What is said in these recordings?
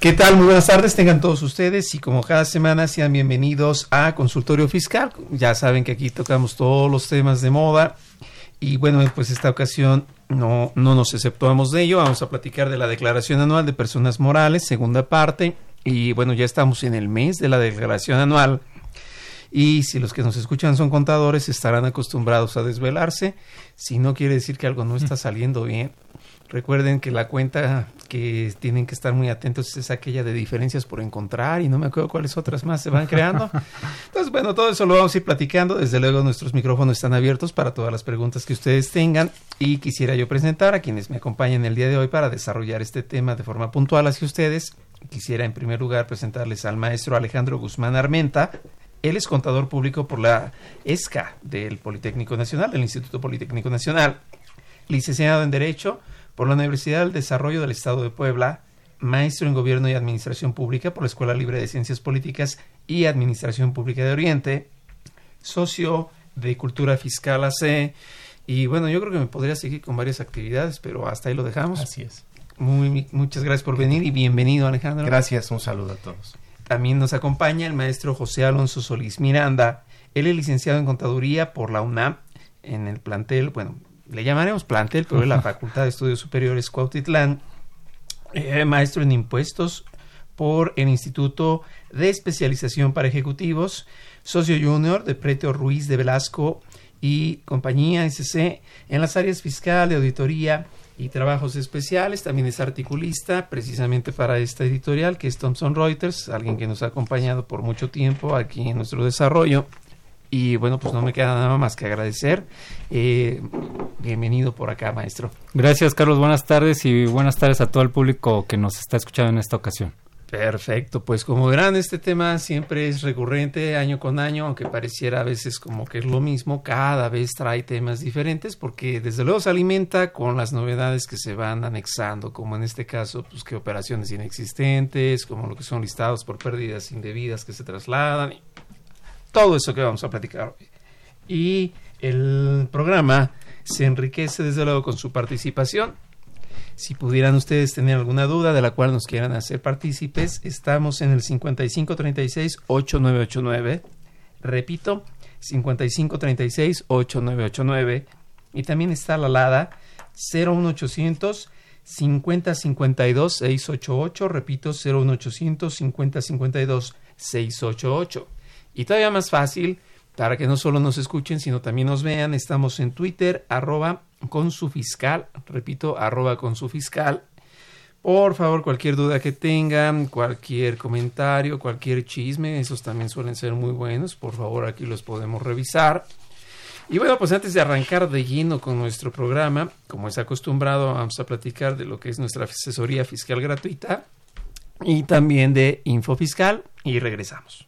¿Qué tal? Muy buenas tardes, tengan todos ustedes y como cada semana sean bienvenidos a Consultorio Fiscal. Ya saben que aquí tocamos todos los temas de moda y bueno, pues esta ocasión no, no nos exceptuamos de ello. Vamos a platicar de la Declaración Anual de Personas Morales, segunda parte. Y bueno, ya estamos en el mes de la Declaración Anual. Y si los que nos escuchan son contadores, estarán acostumbrados a desvelarse. Si no quiere decir que algo no está saliendo bien, recuerden que la cuenta que tienen que estar muy atentos es aquella de diferencias por encontrar y no me acuerdo cuáles otras más se van creando. Entonces, bueno, todo eso lo vamos a ir platicando. Desde luego nuestros micrófonos están abiertos para todas las preguntas que ustedes tengan y quisiera yo presentar a quienes me acompañan el día de hoy para desarrollar este tema de forma puntual hacia ustedes. Quisiera en primer lugar presentarles al maestro Alejandro Guzmán Armenta. Él es contador público por la ESCA del Politécnico Nacional, del Instituto Politécnico Nacional, licenciado en Derecho por la Universidad del Desarrollo del Estado de Puebla, maestro en Gobierno y Administración Pública por la Escuela Libre de Ciencias Políticas y Administración Pública de Oriente, socio de Cultura Fiscal AC, y bueno, yo creo que me podría seguir con varias actividades, pero hasta ahí lo dejamos. Así es. Muy, muchas gracias por venir y bienvenido, Alejandro. Gracias, un saludo a todos. También nos acompaña el maestro José Alonso Solís Miranda. Él es licenciado en contaduría por la UNAM en el plantel, bueno, le llamaremos plantel, pero es la Facultad de Estudios Superiores Cuautitlán. Eh, maestro en impuestos por el Instituto de Especialización para Ejecutivos, socio junior de Pretio Ruiz de Velasco y compañía SC en las áreas fiscal, de auditoría y trabajos especiales. También es articulista precisamente para esta editorial que es Thomson Reuters, alguien que nos ha acompañado por mucho tiempo aquí en nuestro desarrollo. Y bueno, pues no me queda nada más que agradecer. Eh, bienvenido por acá, maestro. Gracias, Carlos. Buenas tardes y buenas tardes a todo el público que nos está escuchando en esta ocasión. Perfecto, pues como verán, este tema siempre es recurrente año con año, aunque pareciera a veces como que es lo mismo, cada vez trae temas diferentes porque desde luego se alimenta con las novedades que se van anexando, como en este caso, pues que operaciones inexistentes, como lo que son listados por pérdidas indebidas que se trasladan, todo eso que vamos a platicar hoy. Y el programa se enriquece desde luego con su participación. Si pudieran ustedes tener alguna duda de la cual nos quieran hacer partícipes, estamos en el 5536-8989. Repito, 5536-8989. Y también está la LADA 01800 5052 688. Repito, 01800 5052 688. Y todavía más fácil, para que no solo nos escuchen, sino también nos vean, estamos en Twitter, arroba con su fiscal, repito, arroba con su fiscal. Por favor, cualquier duda que tengan, cualquier comentario, cualquier chisme, esos también suelen ser muy buenos. Por favor, aquí los podemos revisar. Y bueno, pues antes de arrancar de lleno con nuestro programa, como es acostumbrado, vamos a platicar de lo que es nuestra asesoría fiscal gratuita y también de info fiscal y regresamos.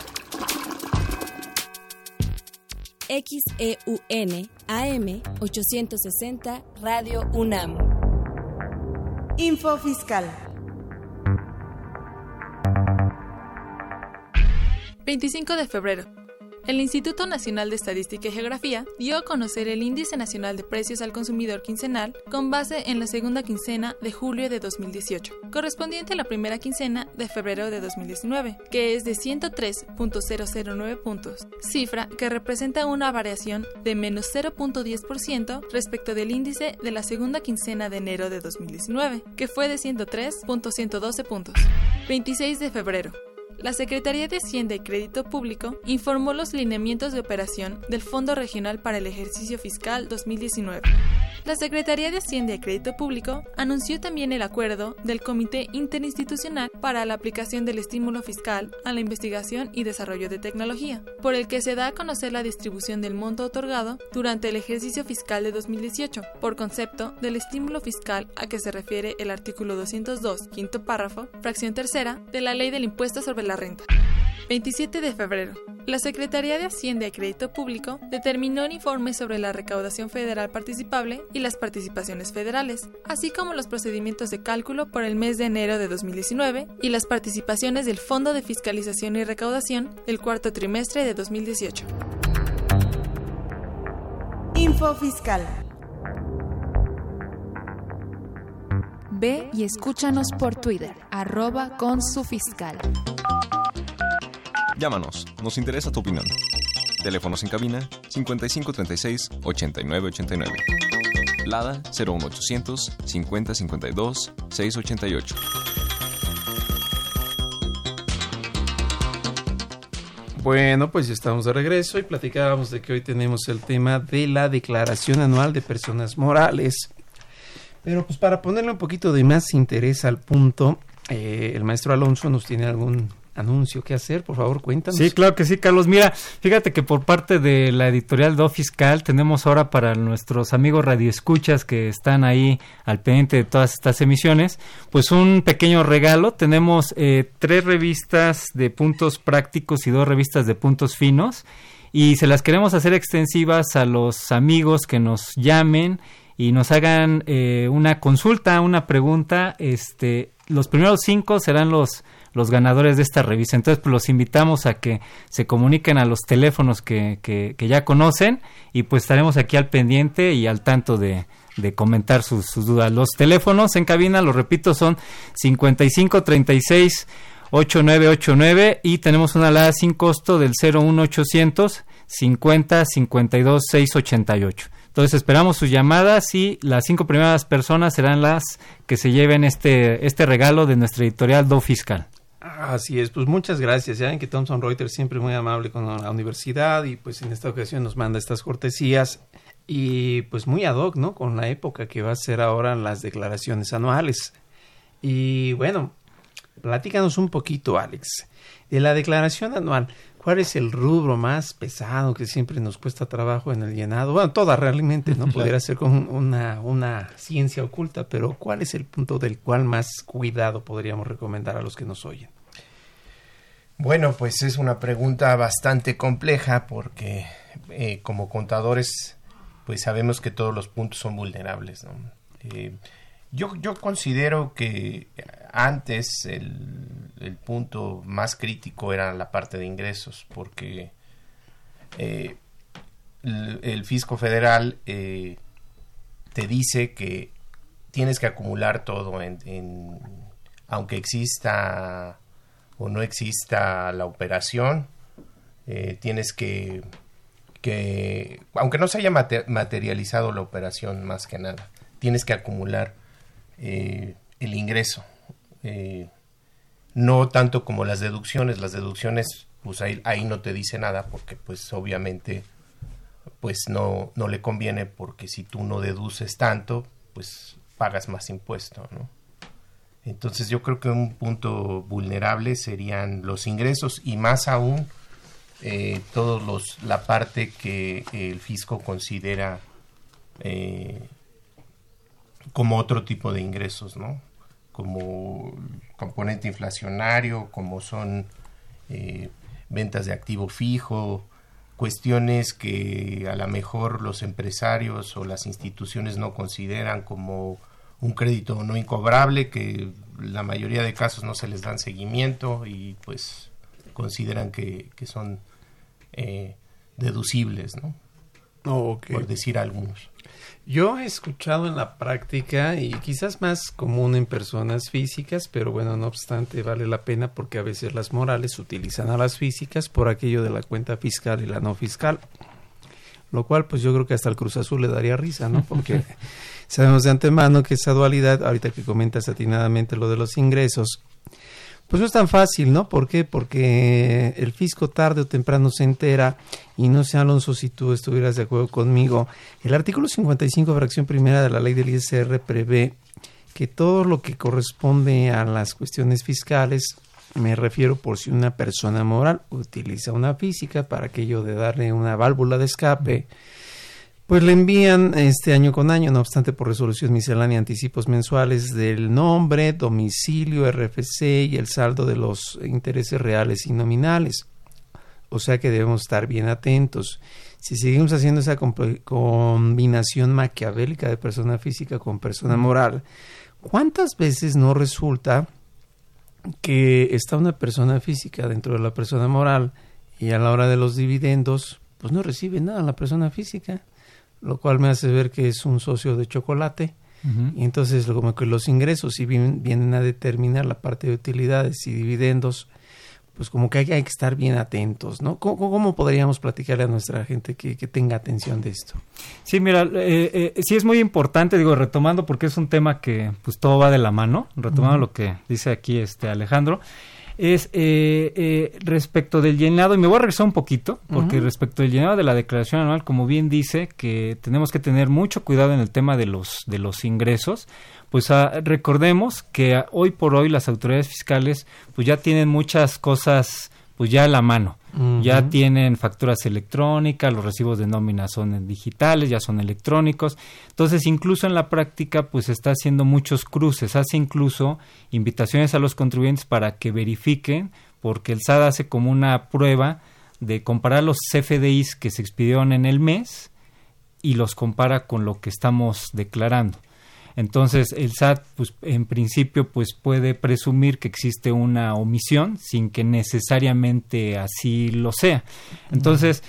XEUN AM 860 Radio UNAM. Info Fiscal. 25 de febrero. El Instituto Nacional de Estadística y Geografía dio a conocer el Índice Nacional de Precios al Consumidor Quincenal con base en la segunda quincena de julio de 2018, correspondiente a la primera quincena de febrero de 2019, que es de 103.009 puntos, cifra que representa una variación de menos 0.10% respecto del índice de la segunda quincena de enero de 2019, que fue de 103.112 puntos. 26 de febrero. La Secretaría de Hacienda y Crédito Público informó los lineamientos de operación del Fondo Regional para el Ejercicio Fiscal 2019. La Secretaría de Hacienda y Crédito Público anunció también el acuerdo del Comité Interinstitucional para la aplicación del estímulo fiscal a la investigación y desarrollo de tecnología, por el que se da a conocer la distribución del monto otorgado durante el ejercicio fiscal de 2018, por concepto del estímulo fiscal a que se refiere el artículo 202, quinto párrafo, fracción tercera, de la Ley del Impuesto sobre la Renta. 27 de febrero. La Secretaría de Hacienda y Crédito Público determinó un informe sobre la recaudación federal participable y las participaciones federales, así como los procedimientos de cálculo por el mes de enero de 2019 y las participaciones del Fondo de Fiscalización y Recaudación del cuarto trimestre de 2018. Info Fiscal. Ve y escúchanos por Twitter, arroba con su fiscal. Llámanos, nos interesa tu opinión. Teléfonos en cabina 5536 8989. Lada 01800 5052 688. Bueno, pues ya estamos de regreso y platicábamos de que hoy tenemos el tema de la declaración anual de personas morales. Pero pues para ponerle un poquito de más interés al punto, eh, el maestro Alonso nos tiene algún anuncio que hacer, por favor, cuéntanos. Sí, claro que sí, Carlos. Mira, fíjate que por parte de la editorial Do Fiscal tenemos ahora para nuestros amigos radioescuchas que están ahí al pendiente de todas estas emisiones, pues un pequeño regalo. Tenemos eh, tres revistas de puntos prácticos y dos revistas de puntos finos y se las queremos hacer extensivas a los amigos que nos llamen y nos hagan eh, una consulta, una pregunta. Este, los primeros cinco serán los los ganadores de esta revista. Entonces, pues los invitamos a que se comuniquen a los teléfonos que, que, ya conocen y pues estaremos aquí al pendiente y al tanto de, comentar sus, dudas. Los teléfonos en cabina, lo repito, son 5536 8989 y tenemos una alada sin costo del 01800 50 52 688. Entonces esperamos sus llamadas y las cinco primeras personas serán las que se lleven este, este regalo de nuestra editorial Do Fiscal. Así es, pues muchas gracias. Ya ven que Thomson Reuters siempre muy amable con la universidad y pues en esta ocasión nos manda estas cortesías y pues muy ad hoc, ¿no? Con la época que va a ser ahora las declaraciones anuales. Y bueno, platícanos un poquito, Alex, de la declaración anual. ¿Cuál es el rubro más pesado que siempre nos cuesta trabajo en el llenado? Bueno, todas realmente, ¿no? Pudiera ser con una, una ciencia oculta, pero ¿cuál es el punto del cual más cuidado podríamos recomendar a los que nos oyen? Bueno, pues es una pregunta bastante compleja porque eh, como contadores, pues sabemos que todos los puntos son vulnerables, ¿no? Eh, yo, yo considero que antes el, punto más crítico era la parte de ingresos, porque eh, el, el, fisco federal eh, te dice que tienes que acumular todo en, en, aunque exista o no exista la operación, eh, tienes que, que, aunque no se haya materializado la operación más que nada, tienes que acumular eh, el ingreso. Eh, no tanto como las deducciones, las deducciones pues ahí, no te dice nada porque pues obviamente pues no, no le conviene porque si tú no deduces tanto pues pagas más impuesto. Entonces yo creo que un punto vulnerable serían los ingresos y más aún eh, todos los la parte que el fisco considera como otro tipo de ingresos, ¿no? Como componente inflacionario, como son eh, ventas de activo fijo, cuestiones que a lo mejor los empresarios o las instituciones no consideran como un crédito no incobrable, que la mayoría de casos no se les dan seguimiento y pues consideran que, son eh, deducibles, ¿no? Por decir algunos. Yo he escuchado en la práctica y quizás más común en personas físicas, pero bueno, no obstante vale la pena porque a veces las morales utilizan a las físicas por aquello de la cuenta fiscal y la no fiscal. Lo cual pues yo creo que hasta el Cruz Azul le daría risa, ¿no? Porque sabemos de antemano que esa dualidad, ahorita que comentas atinadamente lo de los ingresos, pues no es tan fácil, ¿no? ¿Por qué? Porque el fisco tarde o temprano se entera y no sé, Alonso, si tú estuvieras de acuerdo conmigo. El artículo 55, fracción primera de la ley del ISR prevé que todo lo que corresponde a las cuestiones fiscales, me refiero por si una persona moral utiliza una física para aquello de darle una válvula de escape, pues le envían este año con año, no obstante por resolución miscelánea anticipos mensuales del nombre, domicilio, RFC y el saldo de los intereses reales y nominales. O sea que debemos estar bien atentos. Si seguimos haciendo esa combinación maquiavélica de persona física con persona moral, ¿cuántas veces no resulta que está una persona física dentro de la persona moral y a la hora de los dividendos, pues no recibe nada la persona física? Lo cual me hace ver que es un socio de chocolate. Y entonces como que los ingresos si vienen, a determinar la parte de utilidades y dividendos, pues como que hay, que estar bien atentos, ¿no? ¿Cómo, podríamos platicarle a nuestra gente que, tenga atención de esto? Sí, mira, eh, eh, sí es muy importante, digo, retomando porque es un tema que pues todo va de la mano, retomando lo que dice aquí este Alejandro, es eh, eh, respecto del llenado, y me voy a regresar un poquito, porque respecto del llenado de la declaración anual, como bien dice, que tenemos que tener mucho cuidado en el tema de los, de los ingresos, pues ah, recordemos que hoy por hoy las autoridades fiscales pues ya tienen muchas cosas pues ya a la mano. Ya tienen facturas electrónicas, los recibos de nómina son digitales, ya son electrónicos. Entonces, incluso en la práctica, pues está haciendo muchos cruces, hace incluso invitaciones a los contribuyentes para que verifiquen, porque el SAT hace como una prueba de comparar los CFDIs que se expidieron en el mes y los compara con lo que estamos declarando. Entonces, el SAT, pues, en principio, pues puede presumir que existe una omisión sin que necesariamente así lo sea. Entonces,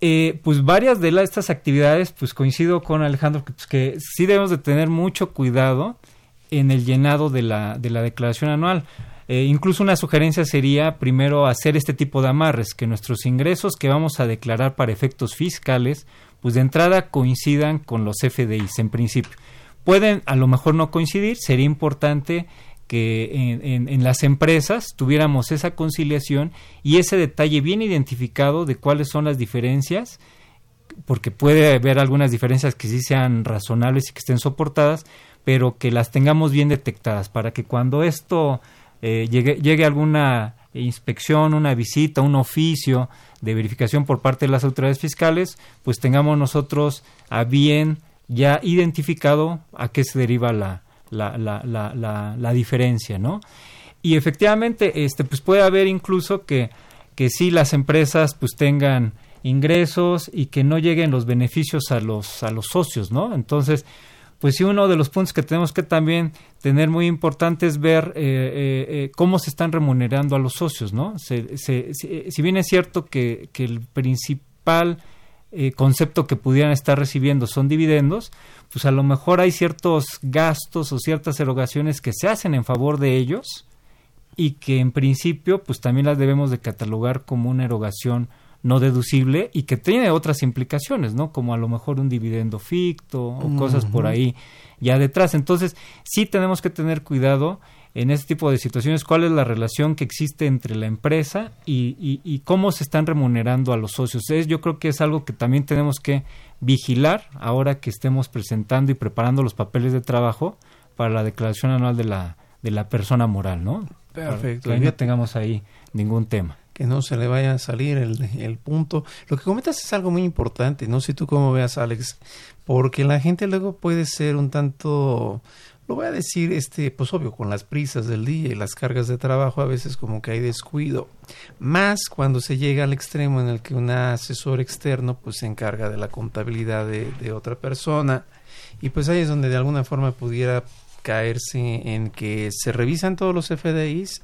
eh, pues varias de estas actividades, pues coincido con Alejandro, que, pues, que sí debemos de tener mucho cuidado en el llenado de la, de la declaración anual. Eh, incluso una sugerencia sería primero hacer este tipo de amarres, que nuestros ingresos que vamos a declarar para efectos fiscales, pues de entrada coincidan con los FDIs en principio. Pueden a lo mejor no coincidir, sería importante que en, las empresas tuviéramos esa conciliación y ese detalle bien identificado de cuáles son las diferencias, porque puede haber algunas diferencias que sí sean razonables y que estén soportadas, pero que las tengamos bien detectadas para que cuando esto eh, llegue, llegue alguna inspección, una visita, un oficio de verificación por parte de las autoridades fiscales, pues tengamos nosotros a bien ya identificado a qué se deriva la, la, la, la, la diferencia, ¿no? Y efectivamente, este, pues puede haber incluso que, que sí las empresas pues tengan ingresos y que no lleguen los beneficios a los, a los socios, ¿no? Entonces, pues sí, uno de los puntos que tenemos que también tener muy importante es ver eh, eh, eh, cómo se están remunerando a los socios, ¿no? Se, se, si bien es cierto que, que el principal eh, concepto que pudieran estar recibiendo son dividendos, pues a lo mejor hay ciertos gastos o ciertas erogaciones que se hacen en favor de ellos y que en principio pues también las debemos de catalogar como una erogación no deducible y que tiene otras implicaciones, ¿no? Como a lo mejor un dividendo ficto o cosas por ahí ya detrás. Entonces, sí tenemos que tener cuidado en este tipo de situaciones, cuál es la relación que existe entre la empresa y, y, cómo se están remunerando a los socios. Es, yo creo que es algo que también tenemos que vigilar ahora que estemos presentando y preparando los papeles de trabajo para la declaración anual de la, de la persona moral, ¿no? Perfecto. que no tengamos ahí ningún tema que no se le vaya a salir el, el, punto. Lo que comentas es algo muy importante, no sé tú cómo veas, Alex, porque la gente luego puede ser un tanto, lo voy a decir, este, pues obvio, con las prisas del día y las cargas de trabajo a veces como que hay descuido, más cuando se llega al extremo en el que un asesor externo pues se encarga de la contabilidad de, de otra persona y pues ahí es donde de alguna forma pudiera caerse en que se revisan todos los FDIs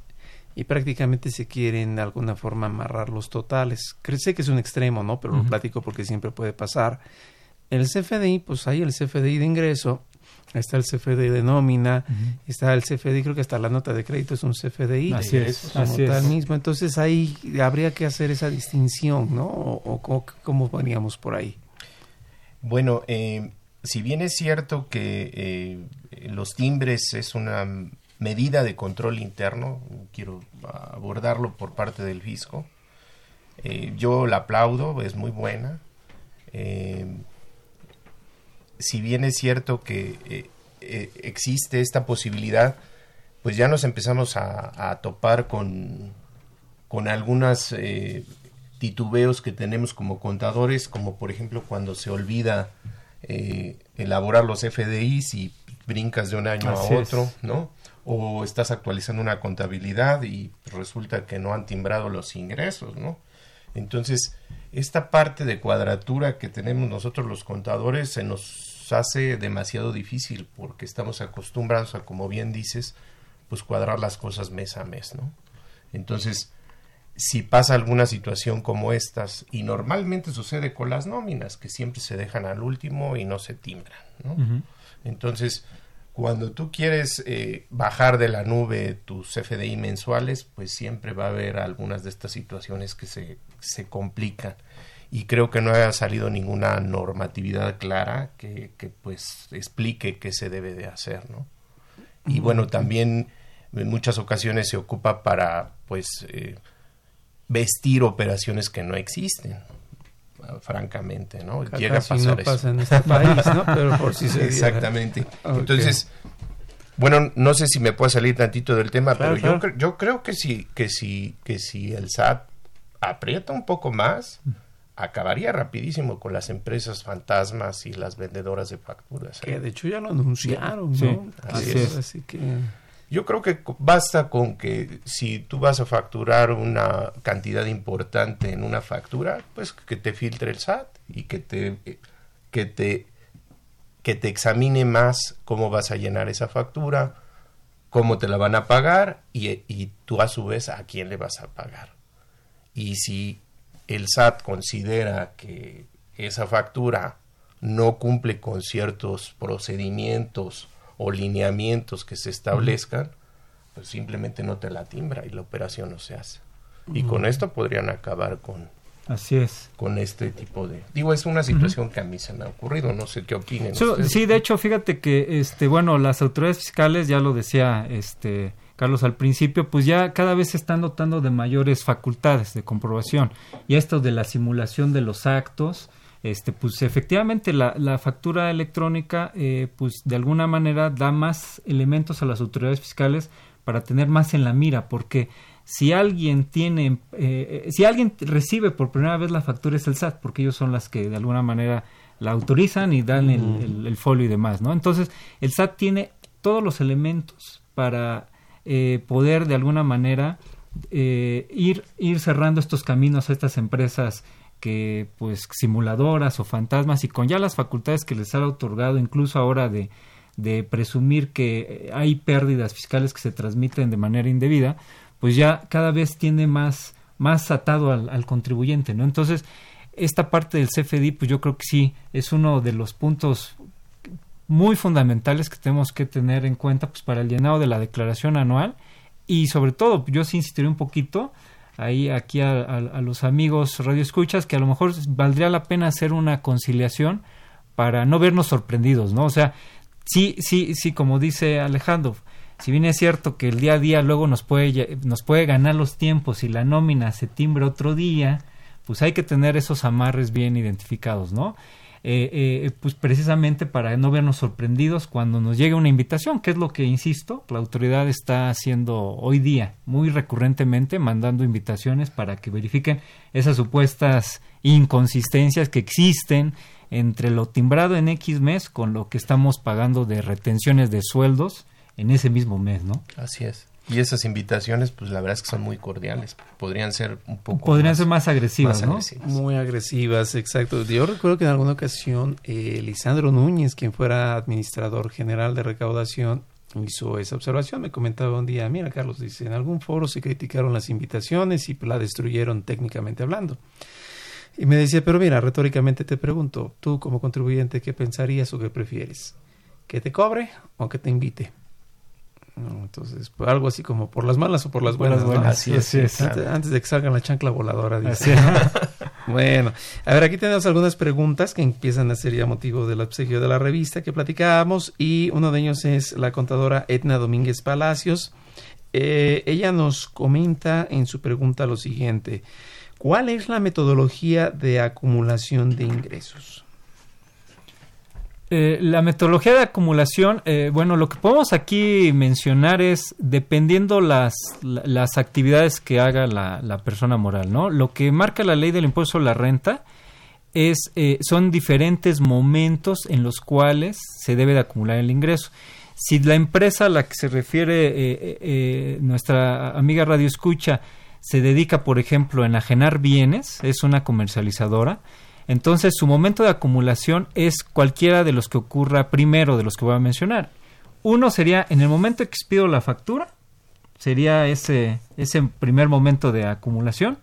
y prácticamente se quieren de alguna forma amarrar los totales. Sé que es un extremo, ¿no? Pero lo platico porque siempre puede pasar. El CFDI, pues hay el CFDI de ingreso, está el CFDI de nómina, está el CFDI, creo que hasta la nota de crédito es un CFDI. Así es, así es. mismo. Entonces ahí habría que hacer esa distinción, ¿no? O, cómo veníamos por ahí. Bueno, eh, si bien es cierto que eh, los timbres es una medida de control interno, quiero abordarlo por parte del fisco. Eh, yo la aplaudo, es muy buena. Eh, si bien es cierto que eh, existe esta posibilidad, pues ya nos empezamos a, topar con, con algunas titubeos que tenemos como contadores, como por ejemplo cuando se olvida elaborar los FDIs y brincas de un año a otro, ¿no? o estás actualizando una contabilidad y resulta que no han timbrado los ingresos, ¿no? Entonces, esta parte de cuadratura que tenemos nosotros los contadores se nos hace demasiado difícil porque estamos acostumbrados a, como bien dices, pues cuadrar las cosas mes a mes, ¿no? Entonces, si pasa alguna situación como estas, y normalmente sucede con las nóminas, que siempre se dejan al último y no se timbran, ¿no? Entonces, cuando tú quieres eh, bajar de la nube tus FDI mensuales, pues siempre va a haber algunas de estas situaciones que se, se complican. Y creo que no haya salido ninguna normatividad clara que, que pues explique qué se debe de hacer, ¿no? Y bueno, también en muchas ocasiones se ocupa para pues eh, vestir operaciones que no existen francamente, ¿no? Llega a pasar no pasa en este país, ¿no? Pero por si se Exactamente. Entonces, bueno, no sé si me puede salir tantito del tema, pero Yo, yo creo que si, que si, que si el SAT aprieta un poco más, acabaría rapidísimo con las empresas fantasmas y las vendedoras de facturas. ¿eh? Que de hecho ya lo anunciaron, ¿no? Así, es. Así que yo creo que basta con que si tú vas a facturar una cantidad importante en una factura, pues que te filtre el SAT y que te que te que te examine más cómo vas a llenar esa factura, cómo te la van a pagar y, y tú a su vez a quién le vas a pagar. Y si el SAT considera que esa factura no cumple con ciertos procedimientos o lineamientos que se establezcan, pues simplemente no te la timbra y la operación no se hace. Y con esto podrían acabar con, Así es. Con este tipo de... Digo, es una situación que a mí se me ha ocurrido, no sé qué opinen. sí, de hecho, fíjate que, este, bueno, las autoridades fiscales, ya lo decía este Carlos al principio, pues ya cada vez se están dotando de mayores facultades de comprobación. Y esto de la simulación de los actos, este, pues efectivamente la, la factura electrónica, eh, pues de alguna manera da más elementos a las autoridades fiscales para tener más en la mira, porque si alguien tiene, eh, si alguien recibe por primera vez la factura es el SAT, porque ellos son las que de alguna manera la autorizan y dan el, el, folio y demás, ¿no? Entonces, el SAT tiene todos los elementos para eh, poder de alguna manera ir, ir cerrando estos caminos a estas empresas que pues simuladoras o fantasmas y con ya las facultades que les ha otorgado incluso ahora de, de presumir que hay pérdidas fiscales que se transmiten de manera indebida, pues ya cada vez tiene más, más atado al, al, contribuyente, ¿no? Entonces, esta parte del CFDI, pues yo creo que sí, es uno de los puntos muy fundamentales que tenemos que tener en cuenta pues, para el llenado de la declaración anual y sobre todo, yo sí insistiré un poquito ahí aquí a, los amigos radioescuchas que a lo mejor valdría la pena hacer una conciliación para no vernos sorprendidos, ¿no? O sea, sí, sí, sí, como dice Alejandro, si bien es cierto que el día a día luego nos puede, nos puede ganar los tiempos y la nómina se timbre otro día, pues hay que tener esos amarres bien identificados, ¿no? Eh, eh, pues precisamente para no vernos sorprendidos cuando nos llegue una invitación, que es lo que, insisto, la autoridad está haciendo hoy día, muy recurrentemente, mandando invitaciones para que verifiquen esas supuestas inconsistencias que existen entre lo timbrado en X mes con lo que estamos pagando de retenciones de sueldos en ese mismo mes, ¿no? Así es. Y esas invitaciones, pues la verdad es que son muy cordiales. Podrían ser un poco. Podrían ser más agresivas, ¿no? Muy agresivas, exacto. Yo recuerdo que en alguna ocasión eh, Lisandro Núñez, quien fuera administrador general de recaudación, hizo esa observación. Me comentaba un día: Mira, Carlos, dice, en algún foro se criticaron las invitaciones y la destruyeron técnicamente hablando. Y me decía: Pero mira, retóricamente te pregunto, tú como contribuyente, ¿qué pensarías o qué prefieres? ¿Que te cobre o que te invite? Entonces, pues, algo así como por las malas o por las buenas. Así, es, Antes, de que salga la chancla voladora. bueno, a ver, aquí tenemos algunas preguntas que empiezan a ser ya motivo del obsequio de la revista que platicábamos y uno de ellos es la contadora Etna Domínguez Palacios. Eh, ella nos comenta en su pregunta lo siguiente. ¿Cuál es la metodología de acumulación de ingresos? Eh, la metodología de acumulación, eh, bueno, lo que podemos aquí mencionar es dependiendo las, las actividades que haga la, persona moral, ¿no? Lo que marca la ley del impuesto a la renta es, eh, son diferentes momentos en los cuales se debe de acumular el ingreso. Si la empresa a la que se refiere nuestra amiga Radio Escucha se dedica, por ejemplo, a enajenar bienes, es una comercializadora, entonces, su momento de acumulación es cualquiera de los que ocurra primero, de los que voy a mencionar. Uno sería en el momento que expido la factura, sería ese, ese primer momento de acumulación.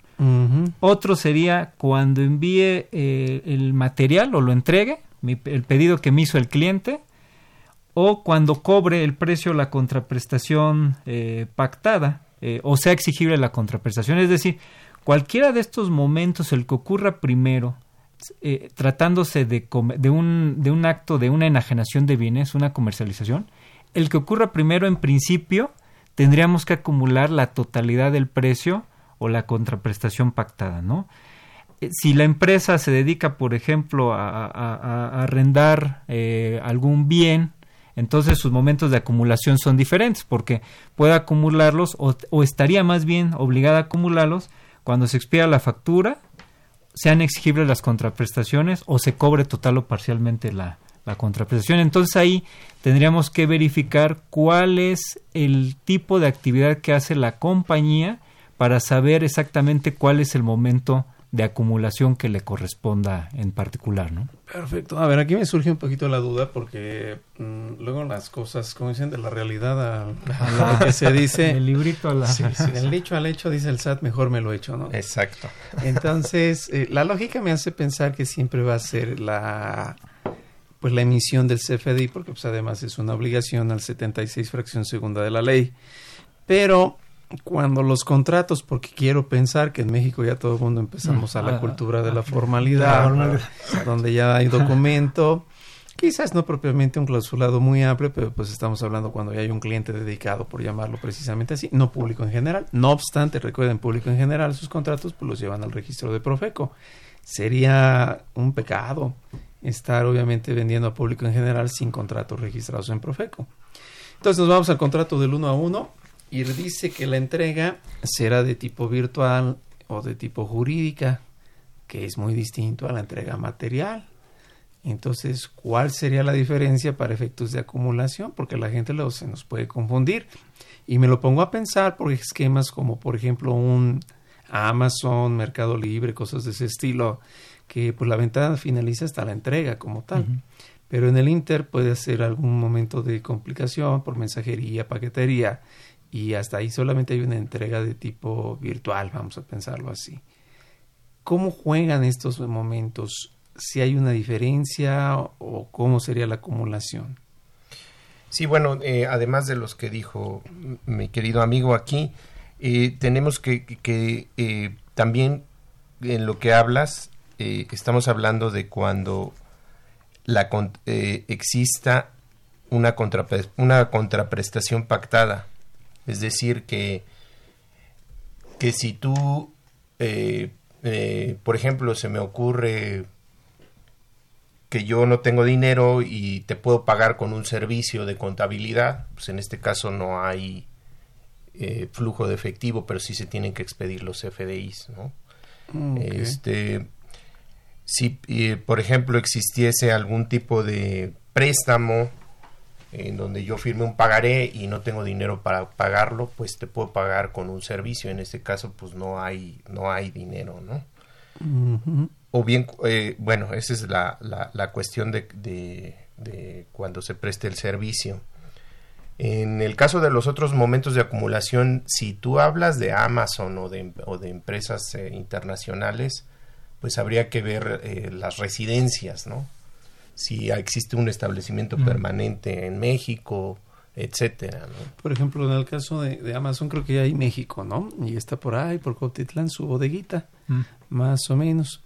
Otro sería cuando envíe eh, el material o lo entregue, el pedido que me hizo el cliente, o cuando cobre el precio la contraprestación eh, pactada, eh, o sea exigible la contraprestación. Es decir, cualquiera de estos momentos, el que ocurra primero, eh, tratándose de, un acto de una enajenación de bienes, una comercialización, el que ocurra primero en principio tendríamos que acumular la totalidad del precio o la contraprestación pactada, ¿no? Eh, si la empresa se dedica, por ejemplo, a, arrendar eh, algún bien, entonces sus momentos de acumulación son diferentes, porque puede acumularlos o, o estaría más bien obligada a acumularlos cuando se expira la factura sean exigibles las contraprestaciones o se cobre total o parcialmente la, la contraprestación. Entonces ahí tendríamos que verificar cuál es el tipo de actividad que hace la compañía para saber exactamente cuál es el momento de acumulación que le corresponda en particular, ¿no? Perfecto. A ver, aquí me surge un poquito la duda porque mm, luego las cosas, como dicen, de la realidad a, lo que se dice. el librito a la... Sí, el dicho al hecho, dice el SAT, mejor me lo hecho, ¿no? Exacto. Entonces, eh, la lógica me hace pensar que siempre va a ser la pues la emisión del CFDI, porque pues además es una obligación al 76 fracción segunda de la ley. Pero cuando los contratos, porque quiero pensar que en México ya todo el mundo empezamos a la ah, cultura de la formalidad, donde ya hay documento, quizás no propiamente un clausulado muy amplio, pero pues estamos hablando cuando ya hay un cliente dedicado, por llamarlo precisamente así, no público en general. No obstante, recuerden, público en general, sus contratos pues los llevan al registro de Profeco. Sería un pecado estar obviamente vendiendo a público en general sin contratos registrados en Profeco. Entonces nos vamos al contrato del uno a uno y dice que la entrega será de tipo virtual o de tipo jurídica, que es muy distinto a la entrega material. Entonces, ¿cuál sería la diferencia para efectos de acumulación? Porque la gente luego se nos puede confundir. Y me lo pongo a pensar por esquemas como, por ejemplo, un Amazon, Mercado Libre, cosas de ese estilo, que pues la ventana finaliza hasta la entrega como tal. Pero en el Inter puede ser algún momento de complicación por mensajería, paquetería y hasta ahí solamente hay una entrega de tipo virtual, vamos a pensarlo así. ¿Cómo juegan estos momentos si hay una diferencia o, cómo sería la acumulación. Sí, bueno, eh, además de los que dijo mi querido amigo aquí, eh, tenemos que, que eh, también en lo que hablas, estamos hablando de cuando la, exista una, una contraprestación pactada. Es decir, que, que si tú, por ejemplo, se me ocurre que yo no tengo dinero y te puedo pagar con un servicio de contabilidad, pues en este caso no hay eh, flujo de efectivo, pero sí se tienen que expedir los FDIs, ¿no? Mm, este, si, por ejemplo, existiese algún tipo de préstamo en donde yo firme un pagaré y no tengo dinero para pagarlo, pues te puedo pagar con un servicio. En este caso, pues no hay, no hay dinero, ¿no? o bien, eh, bueno, esa es la, la, cuestión de, de, cuando se preste el servicio. En el caso de los otros momentos de acumulación, si tú hablas de Amazon o de, o de empresas eh, internacionales, pues habría que ver eh, las residencias, ¿no? Si existe un establecimiento permanente en México, etcétera. ¿no? Por ejemplo, en el caso de, Amazon, creo que ya hay México, ¿no? Y está por ahí, por Cotitlán, su bodeguita, más o menos.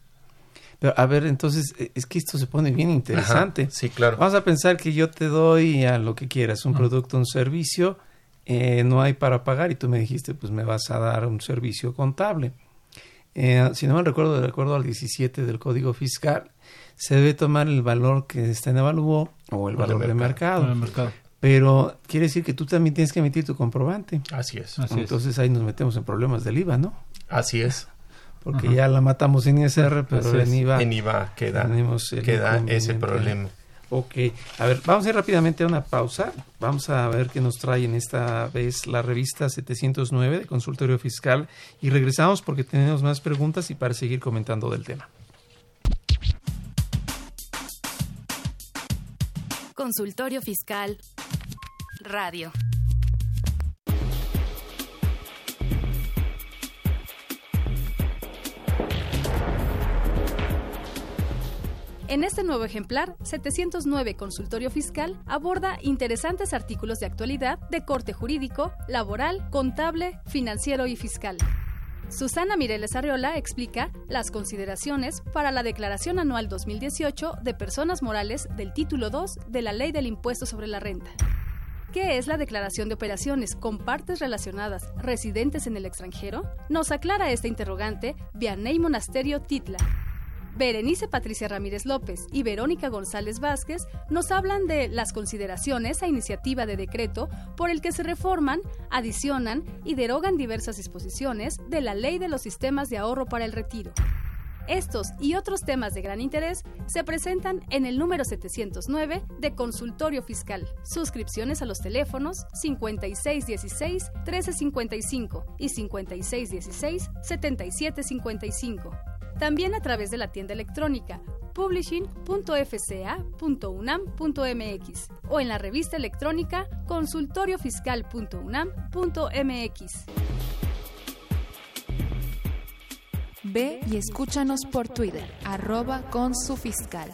Pero a ver, entonces, e, es que esto se pone bien interesante. sí, claro. Vamos a pensar que yo te doy a lo que quieras, un producto, un servicio, eh, no hay para pagar y tú me dijiste, pues me vas a dar un servicio contable. Eh, si no me recuerdo, de acuerdo al 17 del Código Fiscal, se debe tomar el valor que está en evaluó o el valor de mercado. mercado. Pero quiere decir que tú también tienes que emitir tu comprobante. Así es. Entonces ahí nos metemos en problemas del IVA, ¿no? Así es porque ya la matamos en ISR, pero en IVA, en IVA queda, queda ese problema. Ok, a ver, vamos a ir rápidamente a una pausa. Vamos a ver qué nos trae en esta vez la revista 709 de Consultorio Fiscal y regresamos porque tenemos más preguntas y para seguir comentando del tema. Consultorio Fiscal Radio. En este nuevo ejemplar, 709 Consultorio Fiscal aborda interesantes artículos de actualidad de corte jurídico, laboral, contable, financiero y fiscal. Susana Mireles Arreola explica las consideraciones para la Declaración Anual 2018 de Personas Morales del Título 2 de la Ley del Impuesto sobre la Renta. ¿Qué es la declaración de operaciones con partes relacionadas residentes en el extranjero? Nos aclara esta interrogante Vianey Monasterio Titla, Berenice Patricia Ramírez López y Verónica González Vázquez nos hablan de las consideraciones a iniciativa de decreto por el que se reforman, adicionan y derogan diversas disposiciones de la Ley de los Sistemas de Ahorro para el Retiro. Estos y otros temas de gran interés se presentan en el número 709 de Consultorio Fiscal. Suscripciones a los teléfonos 5616-1355 y 5616-7755 también a través de la tienda electrónica publishing.fca.unam.mx o en la revista electrónica consultoriofiscal.unam.mx. Ve y escúchanos por Twitter, arroba con su fiscal.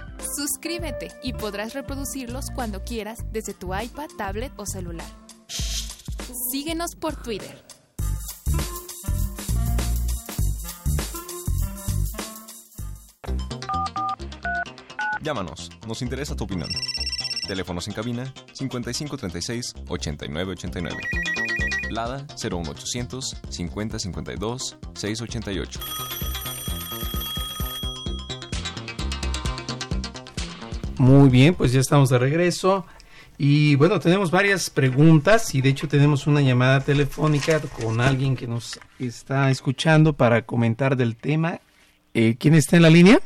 Suscríbete y podrás reproducirlos cuando quieras desde tu iPad, tablet o celular. Síguenos por Twitter. Llámanos, nos interesa tu opinión. Teléfonos en cabina 5536 8989. Lada 01800 5052 688. Muy bien, pues ya estamos de regreso. Y bueno, tenemos varias preguntas y de hecho tenemos una llamada telefónica con alguien que nos está escuchando para comentar del tema. Eh, ¿Quién está en la línea?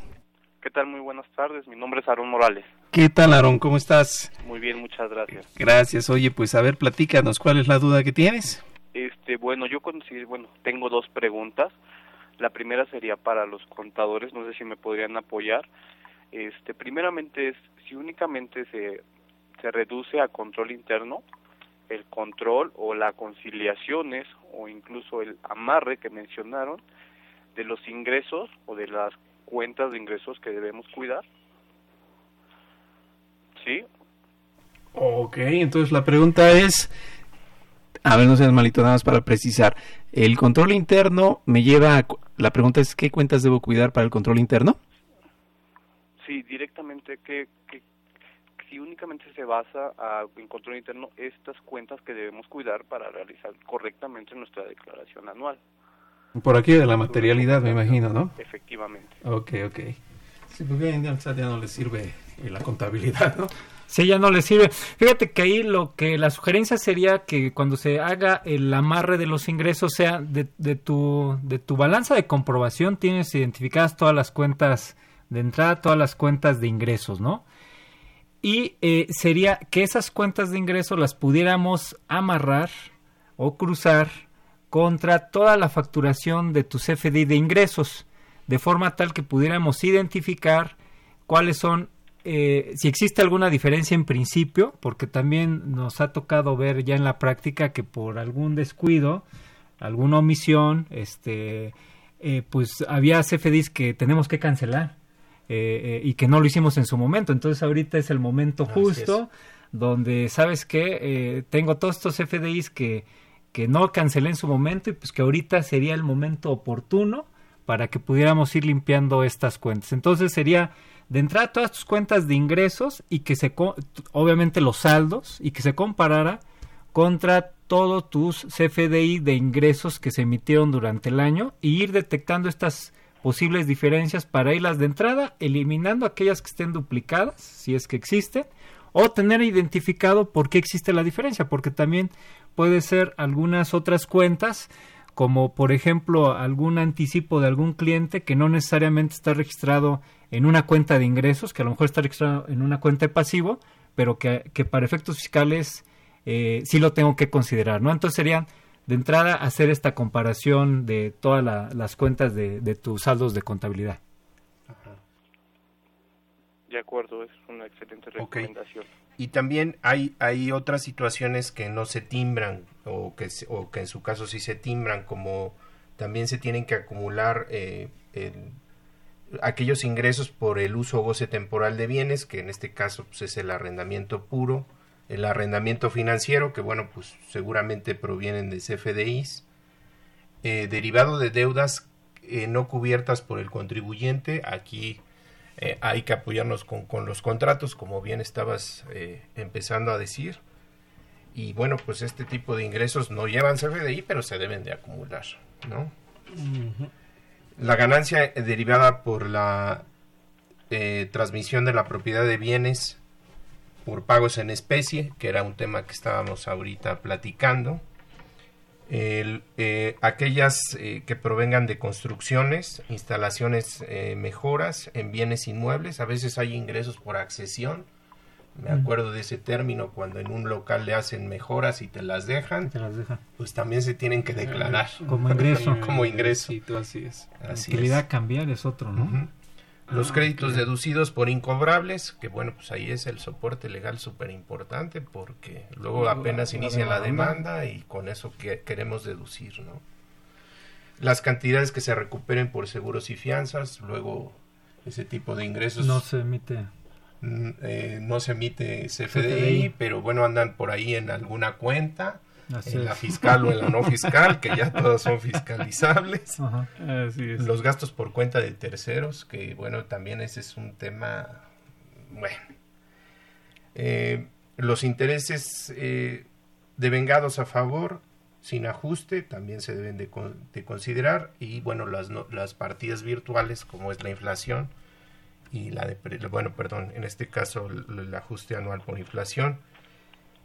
¿Qué tal? Muy buenas tardes. Mi nombre es Aaron Morales. ¿Qué tal, Aaron? ¿Cómo estás? Muy bien, muchas gracias. Gracias. Oye, pues a ver, platícanos, ¿cuál es la duda que tienes? Este, bueno, yo considero, bueno, tengo dos preguntas. La primera sería para los contadores, no sé si me podrían apoyar. Este, primeramente es si únicamente se se reduce a control interno, el control o las conciliaciones o incluso el amarre que mencionaron de los ingresos o de las cuentas de ingresos que debemos cuidar. ¿Sí? Ok, entonces la pregunta es, a ver, no seas malito, nada más para precisar. El control interno me lleva a... La pregunta es, ¿qué cuentas debo cuidar para el control interno? Sí, directamente, ¿qué, qué, si únicamente se basa a, en control interno estas cuentas que debemos cuidar para realizar correctamente nuestra declaración anual. Por aquí de la materialidad, me imagino, ¿no? Efectivamente. Ok, ok. Sí, porque ya no le sirve la contabilidad, ¿no? Sí, ya no le sirve. Fíjate que ahí lo que la sugerencia sería que cuando se haga el amarre de los ingresos sea de, de tu de tu balanza de comprobación tienes identificadas todas las cuentas de entrada, todas las cuentas de ingresos, ¿no? y eh, sería que esas cuentas de ingreso las pudiéramos amarrar o cruzar contra toda la facturación de tu CFDI de ingresos, de forma tal que pudiéramos identificar cuáles son, eh, si existe alguna diferencia en principio, porque también nos ha tocado ver ya en la práctica que por algún descuido, alguna omisión, este, eh, pues había CFDIs que tenemos que cancelar eh, eh, y que no lo hicimos en su momento. Entonces ahorita es el momento justo donde, ¿sabes que eh, tengo todos estos FDIs que, que no cancelé en su momento y pues que ahorita sería el momento oportuno para que pudiéramos ir limpiando estas cuentas. Entonces sería de entrada todas tus cuentas de ingresos y que se, obviamente los saldos y que se comparara contra todos tus CFDI de ingresos que se emitieron durante el año y ir detectando estas posibles diferencias para irlas de entrada, eliminando aquellas que estén duplicadas, si es que existen, o tener identificado por qué existe la diferencia, porque también puede ser algunas otras cuentas, como por ejemplo algún anticipo de algún cliente que no necesariamente está registrado en una cuenta de ingresos, que a lo mejor está registrado en una cuenta de pasivo, pero que, que para efectos fiscales eh, sí lo tengo que considerar, ¿no? Entonces serían de entrada hacer esta comparación de todas las cuentas de, tus saldos de contabilidad. De acuerdo, es una excelente recomendación. Y también hay, hay otras situaciones que no se timbran o que, o que en su caso sí se timbran, como también se tienen que acumular eh, aquellos ingresos por el uso o goce temporal de bienes, que en este caso pues, es el arrendamiento puro, el arrendamiento financiero, que bueno, pues seguramente provienen de CFDIs, eh, derivado de deudas eh, no cubiertas por el contribuyente, aquí eh, hay que apoyarnos con, con, los contratos, como bien estabas empezando a decir, y bueno, pues este tipo de ingresos no llevan CFDI, pero se deben de acumular, ¿no? La ganancia derivada por la transmisión de la propiedad de bienes por pagos en especie, que era un tema que estábamos ahorita platicando. Eh, aquellas eh, que provengan de construcciones, instalaciones, eh, mejoras en bienes inmuebles. A veces hay ingresos por accesión. Me acuerdo de ese término cuando en un local le hacen mejoras y te las dejan. Te las dejan. Pues también se tienen que declarar. Como ingreso. Como ingreso. Sí, así es. Así utilidad cambiar es otro, ¿no? Los ah, créditos deducidos por incobrables, que bueno, pues ahí es el soporte legal súper importante porque luego apenas inicia la demanda y con eso que queremos deducir, ¿no? Las cantidades que se recuperen por seguros y fianzas, luego ese tipo de ingresos. No se emite. Mm, eh, no se emite CFDI, pero bueno, andan por ahí en alguna cuenta en la fiscal o en la no fiscal, que ya todos son fiscalizables. Los gastos por cuenta de terceros, que bueno, también ese es un tema, bueno. Eh, los intereses eh, devengados a favor, sin ajuste, también se deben de, considerar. Y bueno, las, las partidas virtuales, como es la inflación y la de, bueno, perdón, en este caso el ajuste anual por inflación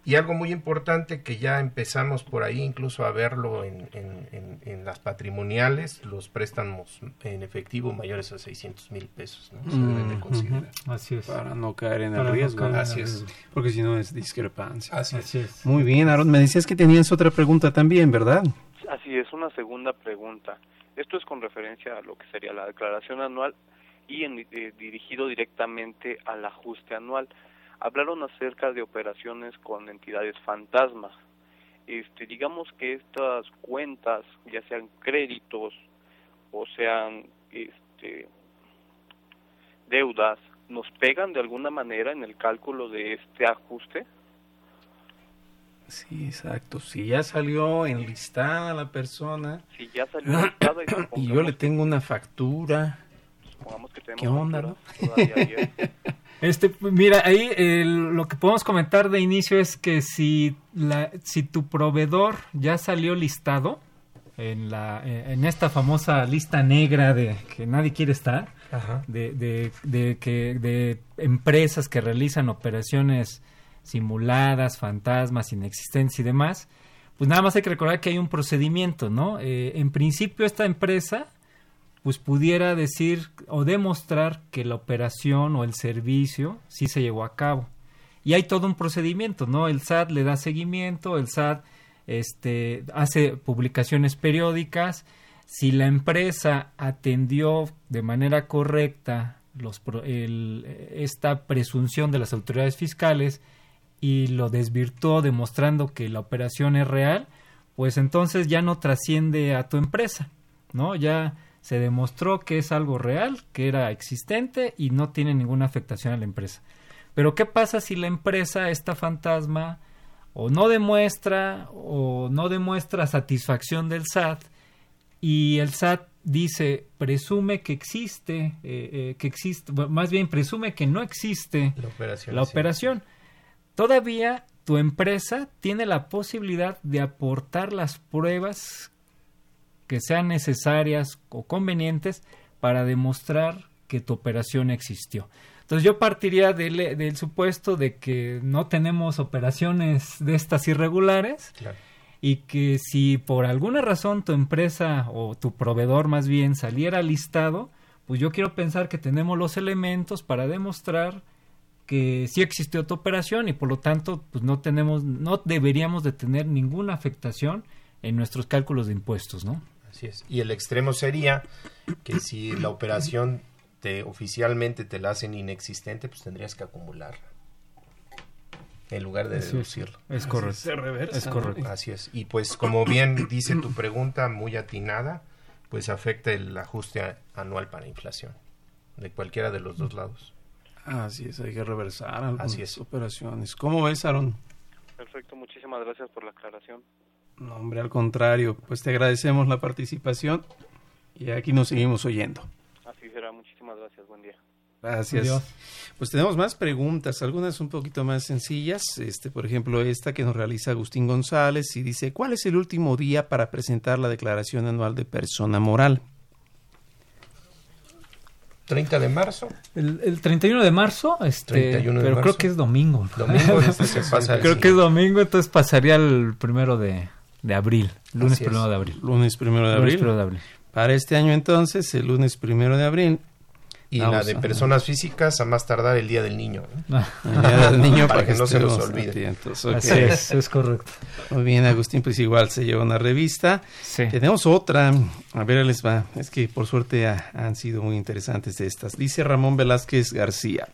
Y algo muy importante que ya empezamos por ahí incluso a verlo en, en, las patrimoniales, los préstamos en efectivo mayores a 600 mil pesos, ¿no? Se deben de considerar. Así es. Para no caer en el riesgo. Así es. Porque si no es discrepancia. Así, es. Muy bien, Aaron. Me decías que tenías otra pregunta también, ¿verdad? Así es, una segunda pregunta. Esto es con referencia a lo que sería la declaración anual y eh, dirigido directamente al ajuste anual hablaron acerca de operaciones con entidades fantasmas. Este, digamos que estas cuentas, ya sean créditos o sean este, deudas, nos pegan de alguna manera en el cálculo de este ajuste. Sí, exacto. Si ya salió enlistada la persona. Si ya salió enlistada y, yo le tengo una factura. ¿Qué onda, no? Este, mira, ahí lo que podemos comentar de inicio es que si, la, si tu proveedor ya salió listado en, la, eh, en esta famosa lista negra de que nadie quiere estar, de, de, de, que, de empresas que realizan operaciones simuladas, fantasmas, inexistentes y demás, pues nada más hay que recordar que hay un procedimiento, ¿no? Eh, en principio esta empresa pues pudiera decir o demostrar que la operación o el servicio sí se llevó a cabo. Y hay todo un procedimiento, ¿no? El SAT le da seguimiento, el SAT este, hace publicaciones periódicas. Si la empresa atendió de manera correcta los, esta presunción de las autoridades fiscales y lo desvirtuó demostrando que la operación es real, pues entonces ya no trasciende a tu empresa, ¿no? Ya se demostró que es algo real, que era existente y no tiene ninguna afectación a la empresa. Pero ¿qué pasa si la empresa, esta fantasma, o no demuestra o no demuestra satisfacción del SAT y el SAT dice presume que existe eh, eh, que existe más bien presume que no existe la operación, la operación. todavía tu empresa tiene la posibilidad de aportar las pruebas que sean necesarias o convenientes para demostrar que tu operación existió. Entonces yo partiría del, supuesto de que no tenemos operaciones de estas irregulares y que si por alguna razón tu empresa o tu proveedor más bien saliera listado, pues yo quiero pensar que tenemos los elementos para demostrar que sí existió tu operación y por lo tanto pues no tenemos no deberíamos de tener ninguna afectación en nuestros cálculos de impuestos, ¿no? Y el extremo sería que si la operación te oficialmente te la hacen inexistente, pues tendrías que acumularla. En lugar de deducirlo. Es correcto. Es correcto. Así es. Y pues como bien dice tu pregunta, muy atinada, pues afecta el ajuste anual para inflación. De cualquiera de los dos lados. Así es, hay que reversar algunas Así es. operaciones. ¿Cómo ves, Aaron? Perfecto, muchísimas gracias por la aclaración. No, hombre, al contrario, pues te agradecemos la participación y aquí nos seguimos oyendo. Así será, muchísimas gracias, buen día. Gracias. Pues tenemos más preguntas, algunas un poquito más sencillas. Este, por ejemplo, esta que nos realiza Agustín González y dice, ¿cuál es el último día para presentar la declaración anual de persona moral? 30 de marzo. El, el 31 de marzo, este, pero creo que es domingo. Domingo se pasa Creo que es domingo, entonces pasaría el primero de, de abril, lunes primero de abril. Lunes primero de abril. de abril. Para este año entonces, el lunes primero de abril. Y la de personas físicas a más tardar el Día del Niño. Ah. El Día del Niño para, que, no se nos olvide. Así es, es correcto. Muy bien, Agustín, pues igual se lleva una revista. Tenemos otra, a ver, les va. Es que por suerte han sido muy interesantes estas. Dice Ramón Velázquez García.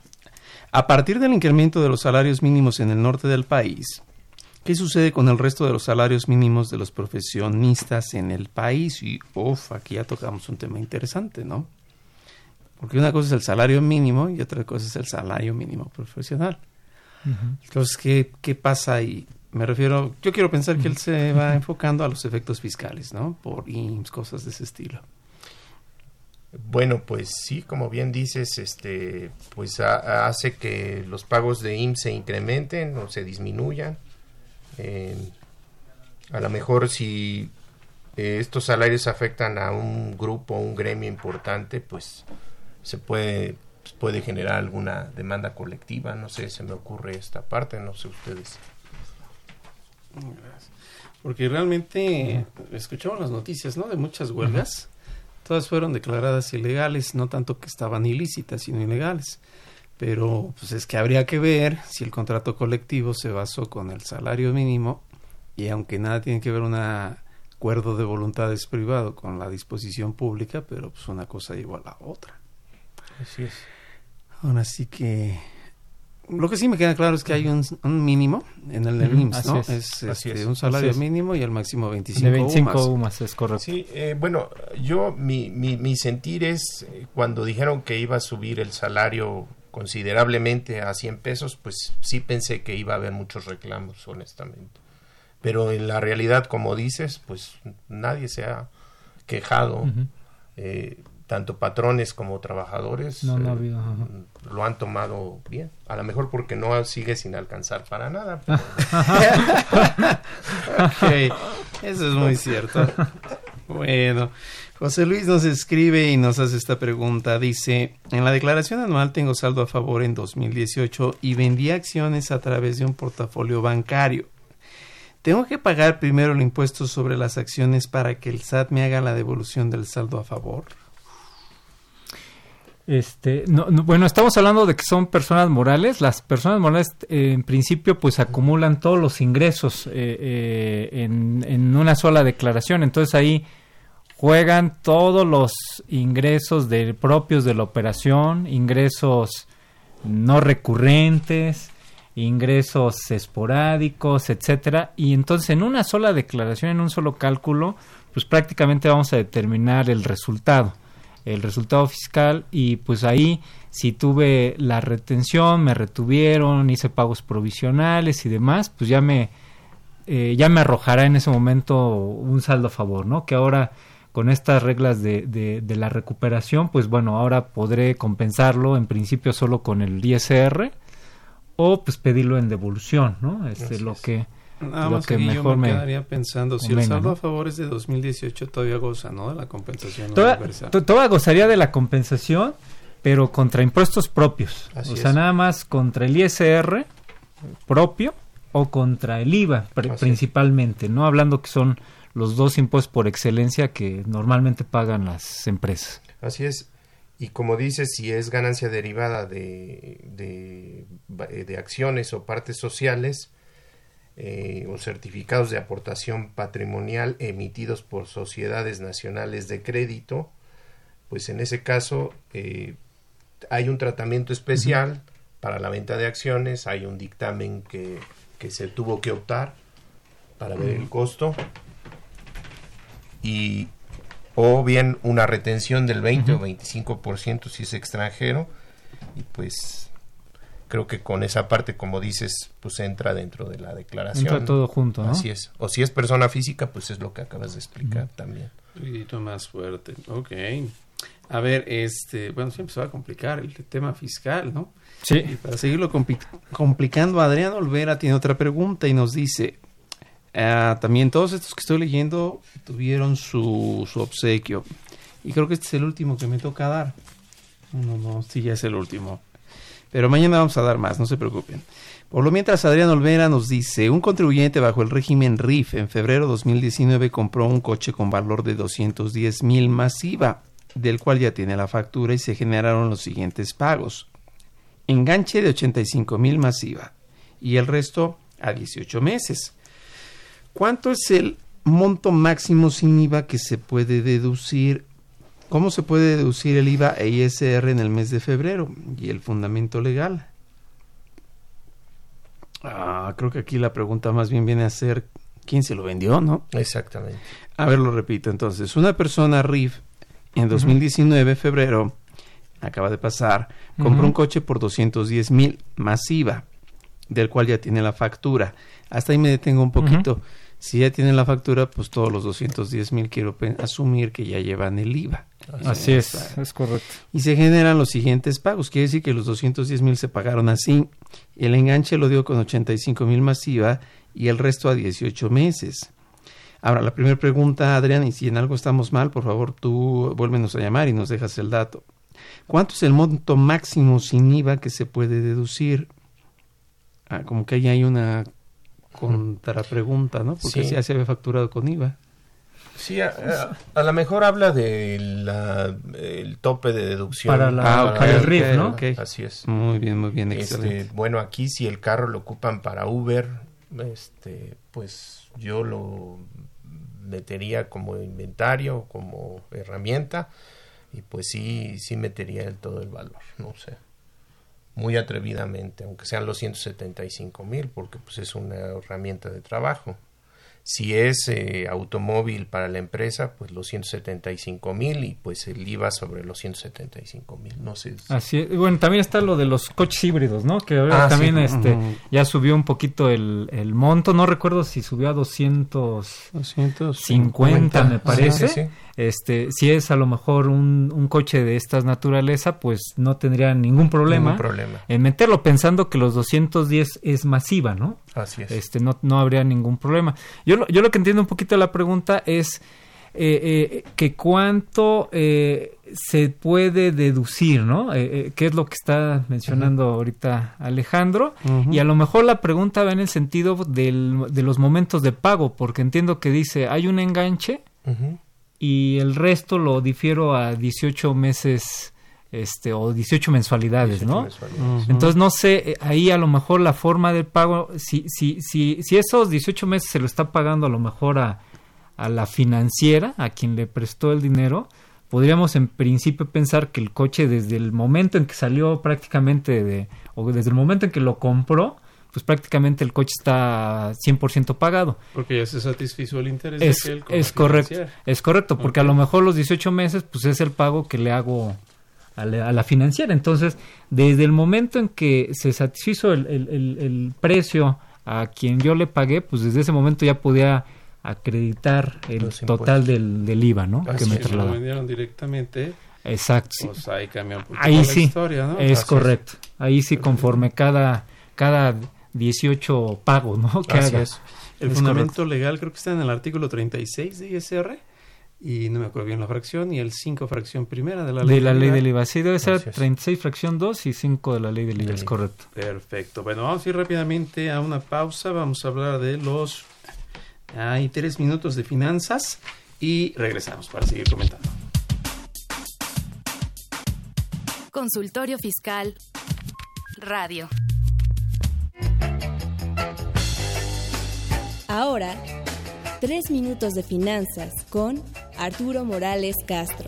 A partir del incremento de los salarios mínimos en el norte del país, ¿Qué sucede con el resto de los salarios mínimos de los profesionistas en el país? Y, uff, aquí ya tocamos un tema interesante, ¿no? Porque una cosa es el salario mínimo y otra cosa es el salario mínimo profesional. Entonces, ¿qué, ¿qué pasa ahí? Me refiero, yo quiero pensar que él se va enfocando a los efectos fiscales, ¿no? Por IMSS, cosas de ese estilo. Bueno, pues sí, como bien dices, este, pues hace que los pagos de IMSS se incrementen o se disminuyan a lo mejor si eh, estos salarios afectan a un grupo, un gremio importante, pues se puede, puede generar alguna demanda colectiva. No sé, se me ocurre esta parte, no sé ustedes. Porque realmente escuchamos las noticias, ¿no? De muchas huelgas. Todas fueron declaradas ilegales, no tanto que estaban ilícitas, sino ilegales. Pero pues es que habría que ver si el contrato colectivo se basó con el salario mínimo y aunque nada tiene que ver un acuerdo de voluntades privado con la disposición pública, pero pues una cosa llevó a la otra. Así es. Ahora sí que lo que sí me queda claro es que hay un, un mínimo en el, el Ujú, IMSS, así ¿no? es, Es, así este, es, un salario así es. mínimo y el máximo 25, De 25 UMAS. UMAS, es correcto. Sí, eh, bueno, yo mi, mi, mi sentir es eh, cuando dijeron que iba a subir el salario considerablemente a 100 pesos, pues sí pensé que iba a haber muchos reclamos, honestamente. Pero en la realidad, como dices, pues nadie se ha quejado, eh, tanto patrones como trabajadores No, no ha eh, habido, lo han tomado bien. A lo mejor porque no sigue sin alcanzar para nada. pero- eso es muy cierto. Bueno, José Luis nos escribe y nos hace esta pregunta. Dice, en la declaración anual tengo saldo a favor en 2018 y vendí acciones a través de un portafolio bancario. ¿Tengo que pagar primero el impuesto sobre las acciones para que el SAT me haga la devolución del saldo a favor? Este, no, no, bueno, estamos hablando de que son personas morales. Las personas morales, eh, en principio, pues acumulan todos los ingresos eh, eh, en, en una sola declaración. Entonces ahí juegan todos los ingresos de, propios de la operación, ingresos no recurrentes, ingresos esporádicos, etcétera. Y entonces en una sola declaración, en un solo cálculo, pues prácticamente vamos a determinar el resultado el resultado fiscal y pues ahí si tuve la retención, me retuvieron, hice pagos provisionales y demás, pues ya me eh, ya me arrojará en ese momento un saldo a favor, ¿no? Que ahora con estas reglas de, de, de la recuperación, pues bueno, ahora podré compensarlo en principio solo con el ISR o pues pedirlo en devolución, ¿no? Este, Así lo es. que Nada lo más que que yo mejor me me quedaría pensando, si el convenga, saldo ¿no? a favor es de 2018, todavía goza, ¿no? De la compensación Toda, universal. to- toda gozaría de la compensación, pero contra impuestos propios. Así o sea, es. nada más contra el ISR propio o contra el IVA pr- Así es. principalmente, no hablando que son los dos impuestos por excelencia que normalmente pagan las empresas. Así es. Y como dices, si es ganancia derivada de, de, de acciones o partes sociales eh, o certificados de aportación patrimonial emitidos por sociedades nacionales de crédito, pues en ese caso eh, hay un tratamiento especial para la venta de acciones, hay un dictamen que, que se tuvo que optar para ver el costo y o bien una retención del 20 o 25% si es extranjero y pues creo que con esa parte como dices pues entra dentro de la declaración Entra todo junto, ¿no? así es o si es persona física pues es lo que acabas de explicar también Un poquito más fuerte. Ok. A ver, este, bueno, siempre se va a complicar el tema fiscal, ¿no? Sí. Y para seguirlo compli- complicando, Adrián Olvera tiene otra pregunta y nos dice, ah, también todos estos que estoy leyendo tuvieron su, su obsequio. Y creo que este es el último que me toca dar. No, no, sí, ya es el último. Pero mañana vamos a dar más, no se preocupen. Por lo mientras, Adrián Olvera nos dice, un contribuyente bajo el régimen RIF en febrero 2019 compró un coche con valor de 210 mil más IVA, del cual ya tiene la factura y se generaron los siguientes pagos. Enganche de 85 mil más IVA y el resto a 18 meses. ¿Cuánto es el monto máximo sin IVA que se puede deducir? ¿Cómo se puede deducir el IVA e ISR en el mes de febrero? Y el fundamento legal. Ah, creo que aquí la pregunta más bien viene a ser quién se lo vendió, ¿no? exactamente A ver, lo repito entonces. Una persona RIF en 2019, febrero, acaba de pasar, compró un coche por 210 mil más IVA, del cual ya tiene la factura. Hasta ahí me detengo un poquito. Si ya tiene la factura, pues todos los 210 mil quiero asumir que ya llevan el IVA. Así es, es correcto. Y se generan los siguientes pagos. Quiere decir que los 210 mil se pagaron así. El enganche lo dio con 85 mil más IVA y el resto a 18 meses. Ahora, la primera pregunta, Adrián, y si en algo estamos mal, por favor, tú vuélvenos a llamar y nos dejas el dato. ¿Cuánto es el monto máximo sin IVA que se puede deducir? Ah, como que ahí hay una contrapregunta, ¿no? Porque Sí. ya se había facturado con IVA. Sí, a, a- a lo mejor habla de la, el tope de deducción. Para la- Ah, para el RIF, ¿no? Así es. Muy bien, muy bien, Este, excelente. bueno, aquí si el carro lo ocupan para Uber, este, pues yo lo metería como inventario, como herramienta, y pues sí, sí metería el todo el valor, no sé. Muy atrevidamente, aunque sean los 175 mil, porque pues es una herramienta de trabajo. Si es eh, automóvil para la empresa, pues los 175 mil y pues el IVA sobre los 175 mil. No sé. si- Así es. Bueno, también está lo de los coches híbridos, ¿no? Que ahora Ah, sí. también este ya subió un poquito el, el monto. No recuerdo si subió a 200 50 me parece. Sí, sí, sí. Este, si es a lo mejor un, un coche de estas naturaleza, pues no tendría ningún problema, Ningún problema. en meterlo pensando que los 210 es masiva, ¿no? Así es. Este, no, no habría ningún problema. Yo lo, yo lo que entiendo un poquito de la pregunta es eh, eh, que cuánto eh, se puede deducir, ¿no? ¿Qué es lo que está mencionando ahorita Alejandro? Y a lo mejor la pregunta va en el sentido del- de los momentos de pago, porque entiendo que dice, hay un enganche y el resto lo difiero a 18 meses este o 18 mensualidades, 18 ¿no? mensualidades. Entonces no sé, eh, ahí a lo mejor la forma del pago, si, si, si, si esos 18 meses se lo está pagando a lo mejor a, a la financiera, a quien le prestó el dinero, podríamos en principio pensar que el coche desde el momento en que salió prácticamente de, o desde el momento en que lo compró, pues prácticamente el coche está 100% pagado. Porque ya se satisfizo el interés Es, de la es correcto, es correcto, porque a lo mejor los 18 meses, pues es el pago que le hago a la, a la financiera. Entonces, desde el momento en que se satisfizo el, el- el- el precio a quien yo le pagué, pues desde ese momento ya podía acreditar el Los total del, del IVA, ¿no? Así que me Si me lo vendieron directamente, Exacto. sí. pues ahí cambia un poquito Ahí la sí, historia, ¿no? es Así correcto. Ahí sí, conforme cada, cada 18 pagos, ¿no? Que Así haga. es. El Es fundamento legal creo que está en el artículo 36 de ISR y no me acuerdo bien la fracción y el 5 fracción primera de la ley De la ley del IVA. Sí, debe ser es. 36 fracción 2 y 5 de la ley del IVA, es correcto. Perfecto. Bueno, vamos a ir rápidamente a una pausa. Vamos a hablar de los... Hay tres minutos de finanzas y regresamos para seguir comentando. Consultorio Fiscal Radio. Ahora, tres minutos de finanzas con Arturo Morales Castro.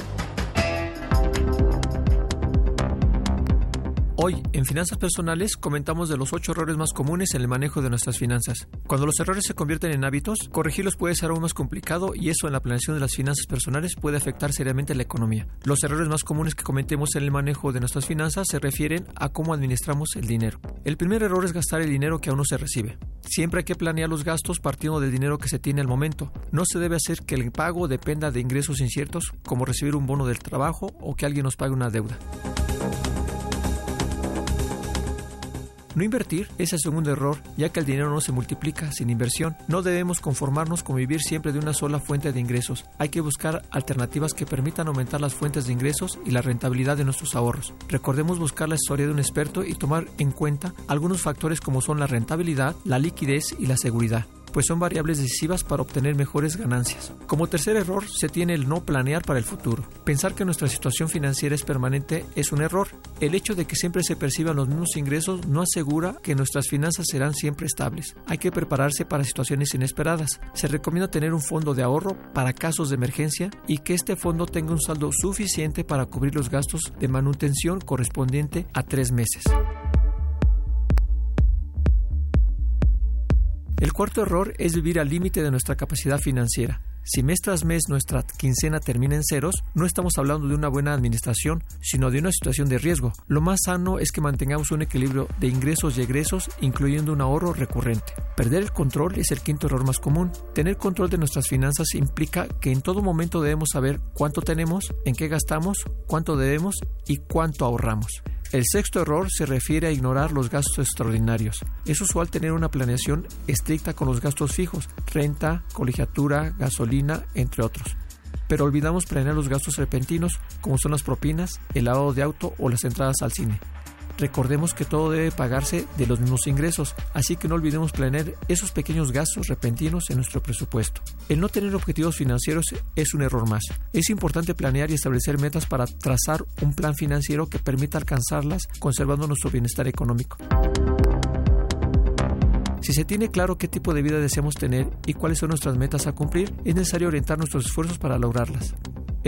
Hoy, en Finanzas Personales, comentamos de los ocho errores más comunes en el manejo de nuestras finanzas. Cuando los errores se convierten en hábitos, corregirlos puede ser aún más complicado y eso en la planeación de las finanzas personales puede afectar seriamente la economía. Los errores más comunes que cometemos en el manejo de nuestras finanzas se refieren a cómo administramos el dinero. El primer error es gastar el dinero que aún no se recibe. Siempre hay que planear los gastos partiendo del dinero que se tiene al momento. No se debe hacer que el pago dependa de ingresos inciertos como recibir un bono del trabajo o que alguien nos pague una deuda. No invertir es el segundo error, ya que el dinero no se multiplica sin inversión. No debemos conformarnos con vivir siempre de una sola fuente de ingresos. Hay que buscar alternativas que permitan aumentar las fuentes de ingresos y la rentabilidad de nuestros ahorros. Recordemos buscar la asesoría de un experto y tomar en cuenta algunos factores como son la rentabilidad, la liquidez y la seguridad pues son variables decisivas para obtener mejores ganancias. Como tercer error se tiene el no planear para el futuro. Pensar que nuestra situación financiera es permanente es un error. El hecho de que siempre se perciban los mismos ingresos no asegura que nuestras finanzas serán siempre estables. Hay que prepararse para situaciones inesperadas. Se recomienda tener un fondo de ahorro para casos de emergencia y que este fondo tenga un saldo suficiente para cubrir los gastos de manutención correspondiente a tres meses. El cuarto error es vivir al límite de nuestra capacidad financiera. Si mes tras mes nuestra quincena termina en ceros, no estamos hablando de una buena administración, sino de una situación de riesgo. Lo más sano es que mantengamos un equilibrio de ingresos y egresos, incluyendo un ahorro recurrente. Perder el control es el quinto error más común. Tener control de nuestras finanzas implica que en todo momento debemos saber cuánto tenemos, en qué gastamos, cuánto debemos y cuánto ahorramos. El sexto error se refiere a ignorar los gastos extraordinarios. Es usual tener una planeación estricta con los gastos fijos, renta, colegiatura, gasolina, entre otros. Pero olvidamos planear los gastos repentinos, como son las propinas, el lavado de auto o las entradas al cine. Recordemos que todo debe pagarse de los mismos ingresos, así que no olvidemos planear esos pequeños gastos repentinos en nuestro presupuesto. El no tener objetivos financieros es un error más. Es importante planear y establecer metas para trazar un plan financiero que permita alcanzarlas conservando nuestro bienestar económico. Si se tiene claro qué tipo de vida deseamos tener y cuáles son nuestras metas a cumplir, es necesario orientar nuestros esfuerzos para lograrlas.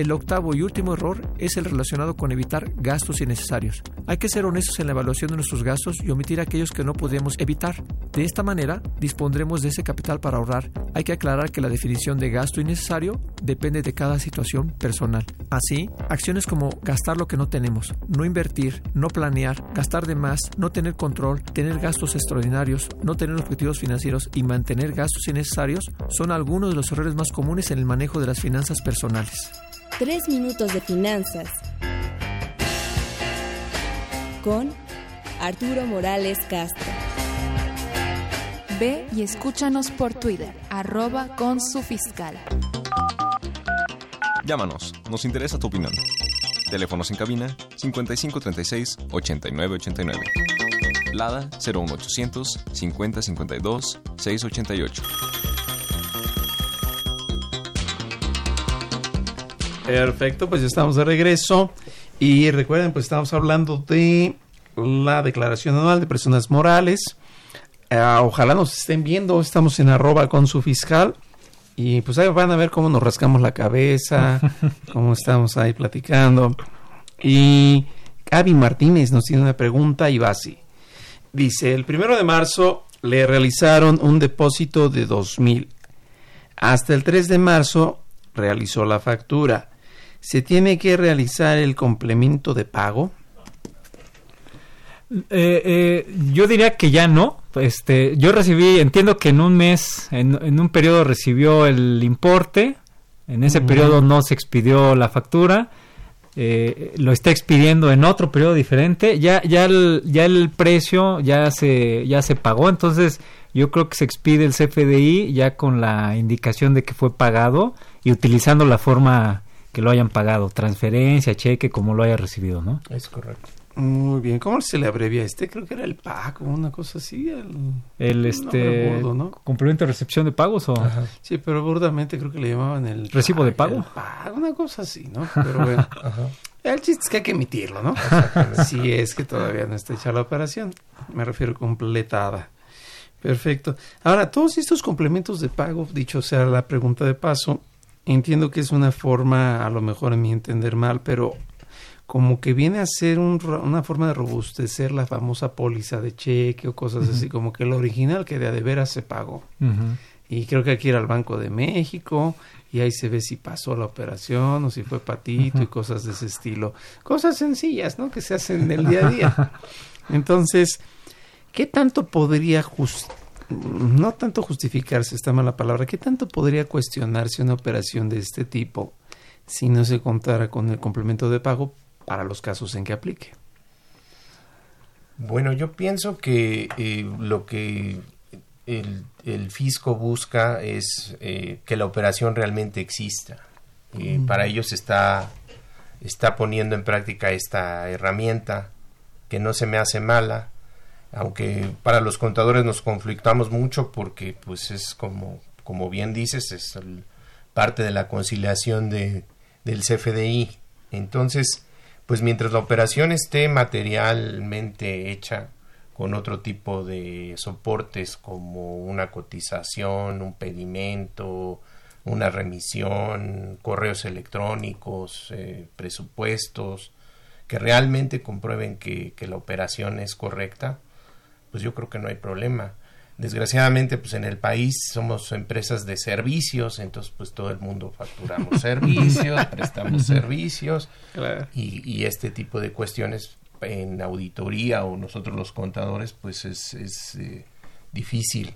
El octavo y último error es el relacionado con evitar gastos innecesarios. Hay que ser honestos en la evaluación de nuestros gastos y omitir aquellos que no podemos evitar. De esta manera, dispondremos de ese capital para ahorrar. Hay que aclarar que la definición de gasto innecesario depende de cada situación personal. Así, acciones como gastar lo que no tenemos, no invertir, no planear, gastar de más, no tener control, tener gastos extraordinarios, no tener objetivos financieros y mantener gastos innecesarios son algunos de los errores más comunes en el manejo de las finanzas personales. Tres minutos de finanzas con Arturo Morales Castro. Ve y escúchanos por Twitter, arroba con su fiscal. Llámanos, nos interesa tu opinión. Teléfonos en cabina 5536 8989. Lada 01800 5052 688. Perfecto, pues ya estamos de regreso. Y recuerden, pues estamos hablando de la declaración anual de personas morales. Ah, ojalá nos estén viendo, estamos en arroba con su fiscal. Y pues ahí van a ver cómo nos rascamos la cabeza, cómo estamos ahí platicando. Y Gaby Martínez nos tiene una pregunta y va así. Dice, el primero de marzo le realizaron un depósito de dos mil. Hasta el 3 de marzo realizó la factura. ¿Se tiene que realizar el complemento de pago? Eh, eh, yo diría que ya no. Este, yo recibí, entiendo que en un mes, en, un periodo recibió el importe, en ese periodo no se expidió la factura, eh, lo está expidiendo en otro periodo diferente, ya, ya, el, ya el precio ya se, ya se pagó, entonces yo creo que se expide el CFDI ya con la indicación de que fue pagado y utilizando la forma que lo hayan pagado, transferencia, cheque, como lo haya recibido, ¿no? Es correcto. Muy bien, ¿cómo se le abrevia este? Creo que era el PAC una cosa así. El, este complemento de recepción de pagos o sí, pero burdamente creo que le llamaban el recibo de pago. una cosa así, ¿no? Pero bueno, el chiste es que hay que emitirlo, ¿no? si es que todavía no está hecha la operación, me refiero completada. Perfecto. Ahora, todos estos complementos de pago, dicho sea la pregunta de paso, entiendo que es una forma, a lo mejor en mi entender mal, pero como que viene a ser una forma de robustecer la famosa póliza de cheque o cosas así, como que el original que de, de veras se pagó. Y creo que aquí era el Banco de México y ahí se ve si pasó la operación o si fue patito y cosas de ese estilo. Cosas sencillas, ¿no? Que se hacen en el día a día. Entonces, ¿qué tanto podría no tanto justificarse, está mala palabra, ¿qué tanto podría cuestionarse una operación de este tipo si no se contara con el complemento de pago para los casos en que aplique? Bueno, yo pienso que eh, lo que el, fisco busca es eh, que la operación realmente exista. Eh, para ellos está, está poniendo en práctica esta herramienta que no se me hace mala, aunque para los contadores nos conflictamos mucho porque pues es como, como bien dices, es parte de la conciliación de, del CFDI. Entonces, pues mientras la operación esté materialmente hecha con otro tipo de soportes como una cotización, un pedimento, una remisión, correos electrónicos, eh, presupuestos, que realmente comprueben que la operación es correcta, pues yo creo que no hay problema. Desgraciadamente pues en el país somos empresas de servicios entonces pues todo el mundo facturamos servicios prestamos servicios y, este tipo de cuestiones en auditoría o nosotros los contadores pues es, es eh, difícil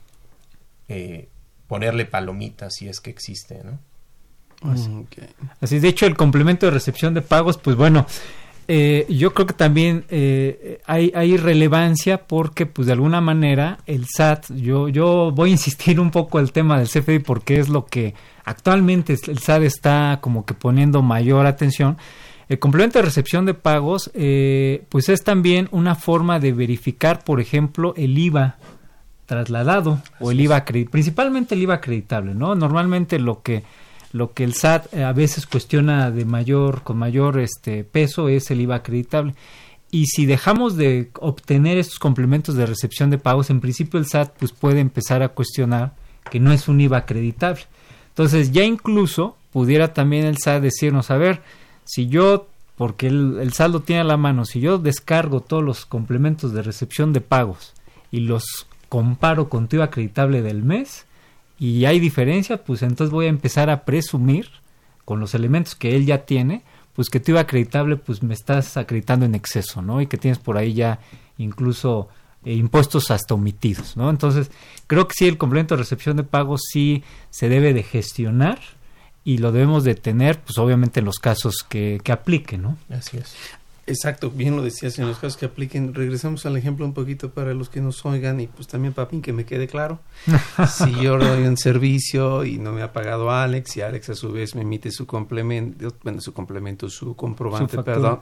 eh, ponerle palomitas si es que existe no Así, de hecho el complemento de recepción de pagos pues bueno eh, yo creo que también eh, hay, hay, relevancia porque, pues, de alguna manera, el SAT, yo, yo voy a insistir un poco el tema del CFDI porque es lo que actualmente el SAT está como que poniendo mayor atención. El complemento de recepción de pagos, eh, pues es también una forma de verificar, por ejemplo, el IVA trasladado o el IVA principalmente el IVA acreditable, ¿no? Normalmente lo que lo que el SAT eh, a veces cuestiona de mayor con mayor este peso es el IVA acreditable. Y si dejamos de obtener estos complementos de recepción de pagos, en principio el SAT pues puede empezar a cuestionar que no es un IVA acreditable. Entonces ya incluso pudiera también el SAT decirnos, a ver, si yo, porque el, el saldo tiene a la mano, si yo descargo todos los complementos de recepción de pagos y los comparo con tu IVA acreditable del mes y hay diferencia, pues entonces voy a empezar a presumir con los elementos que él ya tiene, pues que tu IVA acreditable pues me estás acreditando en exceso, ¿no? Y que tienes por ahí ya incluso eh, impuestos hasta omitidos, ¿no? Entonces, creo que sí el complemento de recepción de pagos sí se debe de gestionar y lo debemos de tener, pues obviamente en los casos que, que apliquen, ¿no? Así es. Exacto, bien lo decías, en los casos que apliquen, regresamos al ejemplo un poquito para los que nos oigan y pues también papín que me quede claro. si yo doy un servicio y no me ha pagado Alex y Alex a su vez me emite su complemento, bueno, su complemento, su comprobante, perdón.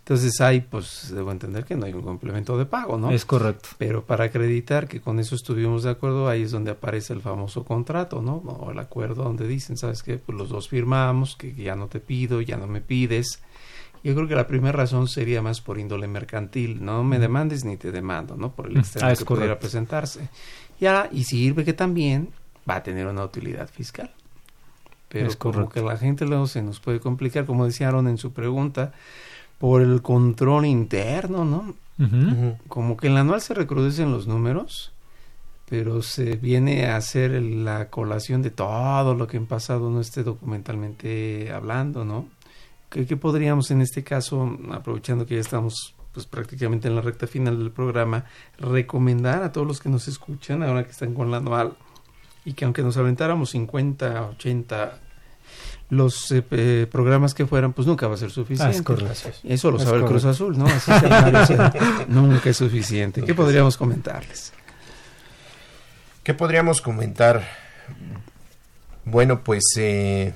Entonces ahí pues debo entender que no hay un complemento de pago, ¿no? Es correcto. Pero para acreditar que con eso estuvimos de acuerdo, ahí es donde aparece el famoso contrato, ¿no? O el acuerdo donde dicen, ¿sabes qué? Pues los dos firmamos, que ya no te pido, ya no me pides yo creo que la primera razón sería más por índole mercantil. No me demandes ni te demando, ¿no? Por el extremo ah, que pudiera presentarse. Ya, y sirve que también va a tener una utilidad fiscal. Pero como que la gente luego se nos puede complicar, como decía Aaron en su pregunta, por el control interno, ¿no? Como que en la anual se recrudecen los números, pero se viene a hacer la colación de todo lo que en pasado no esté documentalmente hablando, ¿no? ¿Qué, podríamos en este caso, aprovechando que ya estamos pues prácticamente en la recta final del programa, recomendar a todos los que nos escuchan, ahora que están con la anual, y que aunque nos aventáramos 50, 80 los eh, programas que fueran, pues nunca va a ser suficiente. Eso lo sabe el Cruz Azul, ¿no? Así nunca es suficiente. ¿Qué podríamos comentarles? ¿Qué podríamos comentar? Bueno, pues eh,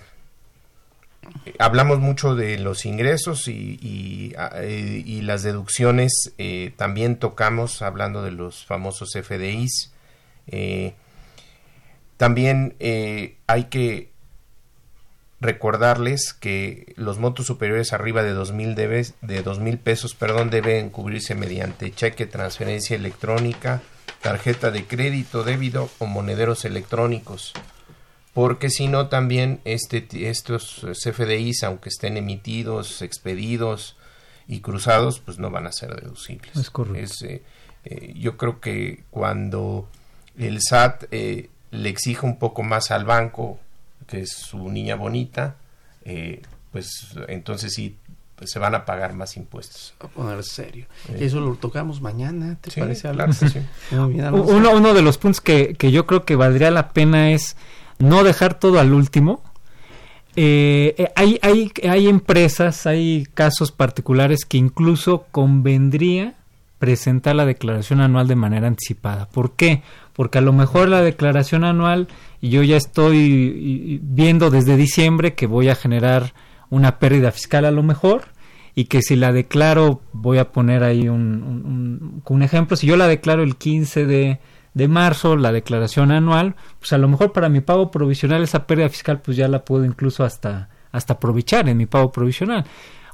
hablamos mucho de los ingresos y, eh, las deducciones, eh, también tocamos hablando de los famosos FDIs. Eh, también hay que recordarles que los montos superiores arriba de dos mil de dos mil pesos perdón, deben cubrirse mediante cheque, transferencia electrónica, tarjeta de crédito, débito o monederos electrónicos porque si no también este, estos CFDIs, aunque estén emitidos, expedidos y cruzados, pues no van a ser deducibles. Es correcto. Eh, eh, yo creo que cuando el SAT eh, le exige un poco más al banco, que es su niña bonita, pues entonces sí pues se van a pagar más impuestos. A poner serio. Eso lo tocamos mañana, ¿te parece? Claro, uno, uno de los puntos que, que yo creo que valdría la pena es no dejar todo al último. Eh, eh, hay, hay, hay empresas, hay casos particulares que incluso convendría presentar la declaración anual de manera anticipada. ¿Por qué? Porque a lo mejor la declaración anual, y yo ya estoy viendo desde diciembre que voy a generar una pérdida fiscal a lo mejor, y que si la declaro, voy a poner ahí un, un, un ejemplo, si yo la declaro el 15 de, de marzo, la declaración anual, pues a lo mejor para mi pago provisional esa pérdida fiscal pues ya la puedo incluso hasta, hasta aprovechar en mi pago provisional.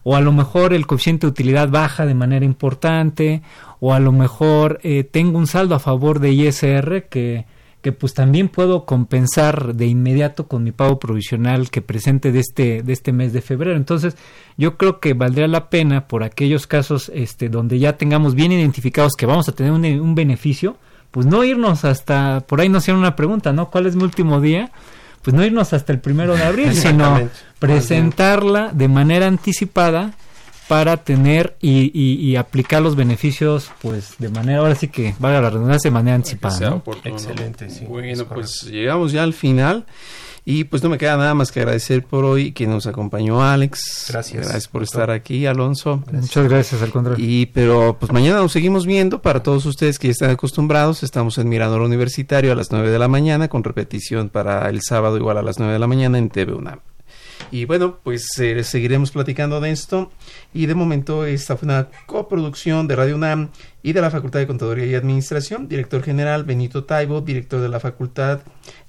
O a lo mejor el coeficiente de utilidad baja de manera importante, o a lo mejor eh, tengo un saldo a favor de ISR que, que pues también puedo compensar de inmediato con mi pago provisional que presente de este, de este mes de febrero. Entonces, yo creo que valdría la pena por aquellos casos este, donde ya tengamos bien identificados que vamos a tener un, un beneficio, pues no irnos hasta, por ahí nos hicieron una pregunta, ¿no? ¿Cuál es mi último día? Pues no irnos hasta el primero de abril, sino presentarla de manera anticipada para tener y, y, aplicar los beneficios, pues de manera, ahora sí que valga la redundancia, de manera anticipada. Excelente, sí. Bueno, pues llegamos ya al final. Y pues no me queda nada más que agradecer por hoy que nos acompañó Alex. Gracias. Gracias por estar aquí, Alonso. Muchas gracias, al contrario. Y pero pues mañana nos seguimos viendo para todos ustedes que ya están acostumbrados. Estamos en Mirador Universitario a las 9 de la mañana con repetición para el sábado igual a las 9 de la mañana en TV UNAM. Y bueno, pues eh, seguiremos platicando de esto. Y de momento esta fue una coproducción de Radio UNAM y de la Facultad de Contaduría y Administración. Director general Benito Taibo, director de la facultad,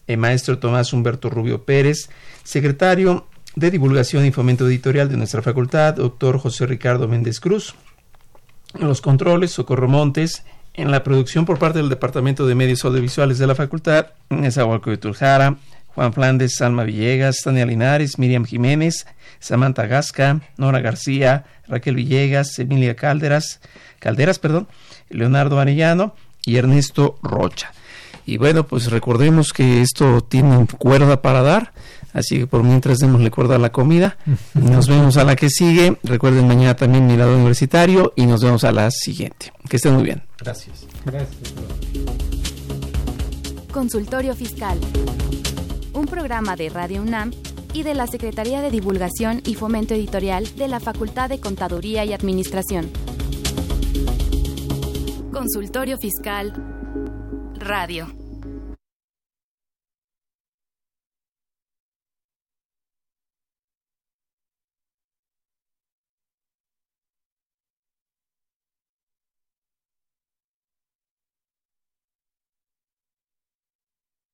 el maestro Tomás Humberto Rubio Pérez, secretario de Divulgación y Fomento Editorial de nuestra facultad, doctor José Ricardo Méndez Cruz. En los controles, Socorro Montes. En la producción por parte del Departamento de Medios Audiovisuales de la facultad, Nezahualcóyotl de Tuljara, Juan Flandes, Salma Villegas, Tania Linares, Miriam Jiménez, Samantha Gasca, Nora García, Raquel Villegas, Emilia Calderas, Calderas, perdón, Leonardo Arellano y Ernesto Rocha. Y bueno, pues recordemos que esto tiene cuerda para dar, así que por mientras démosle cuerda a la comida. Nos vemos a la que sigue. Recuerden mañana también mi lado universitario y nos vemos a la siguiente. Que estén muy bien. Gracias. Gracias. Consultorio Fiscal un programa de Radio UNAM y de la Secretaría de Divulgación y Fomento Editorial de la Facultad de Contaduría y Administración. Consultorio Fiscal Radio.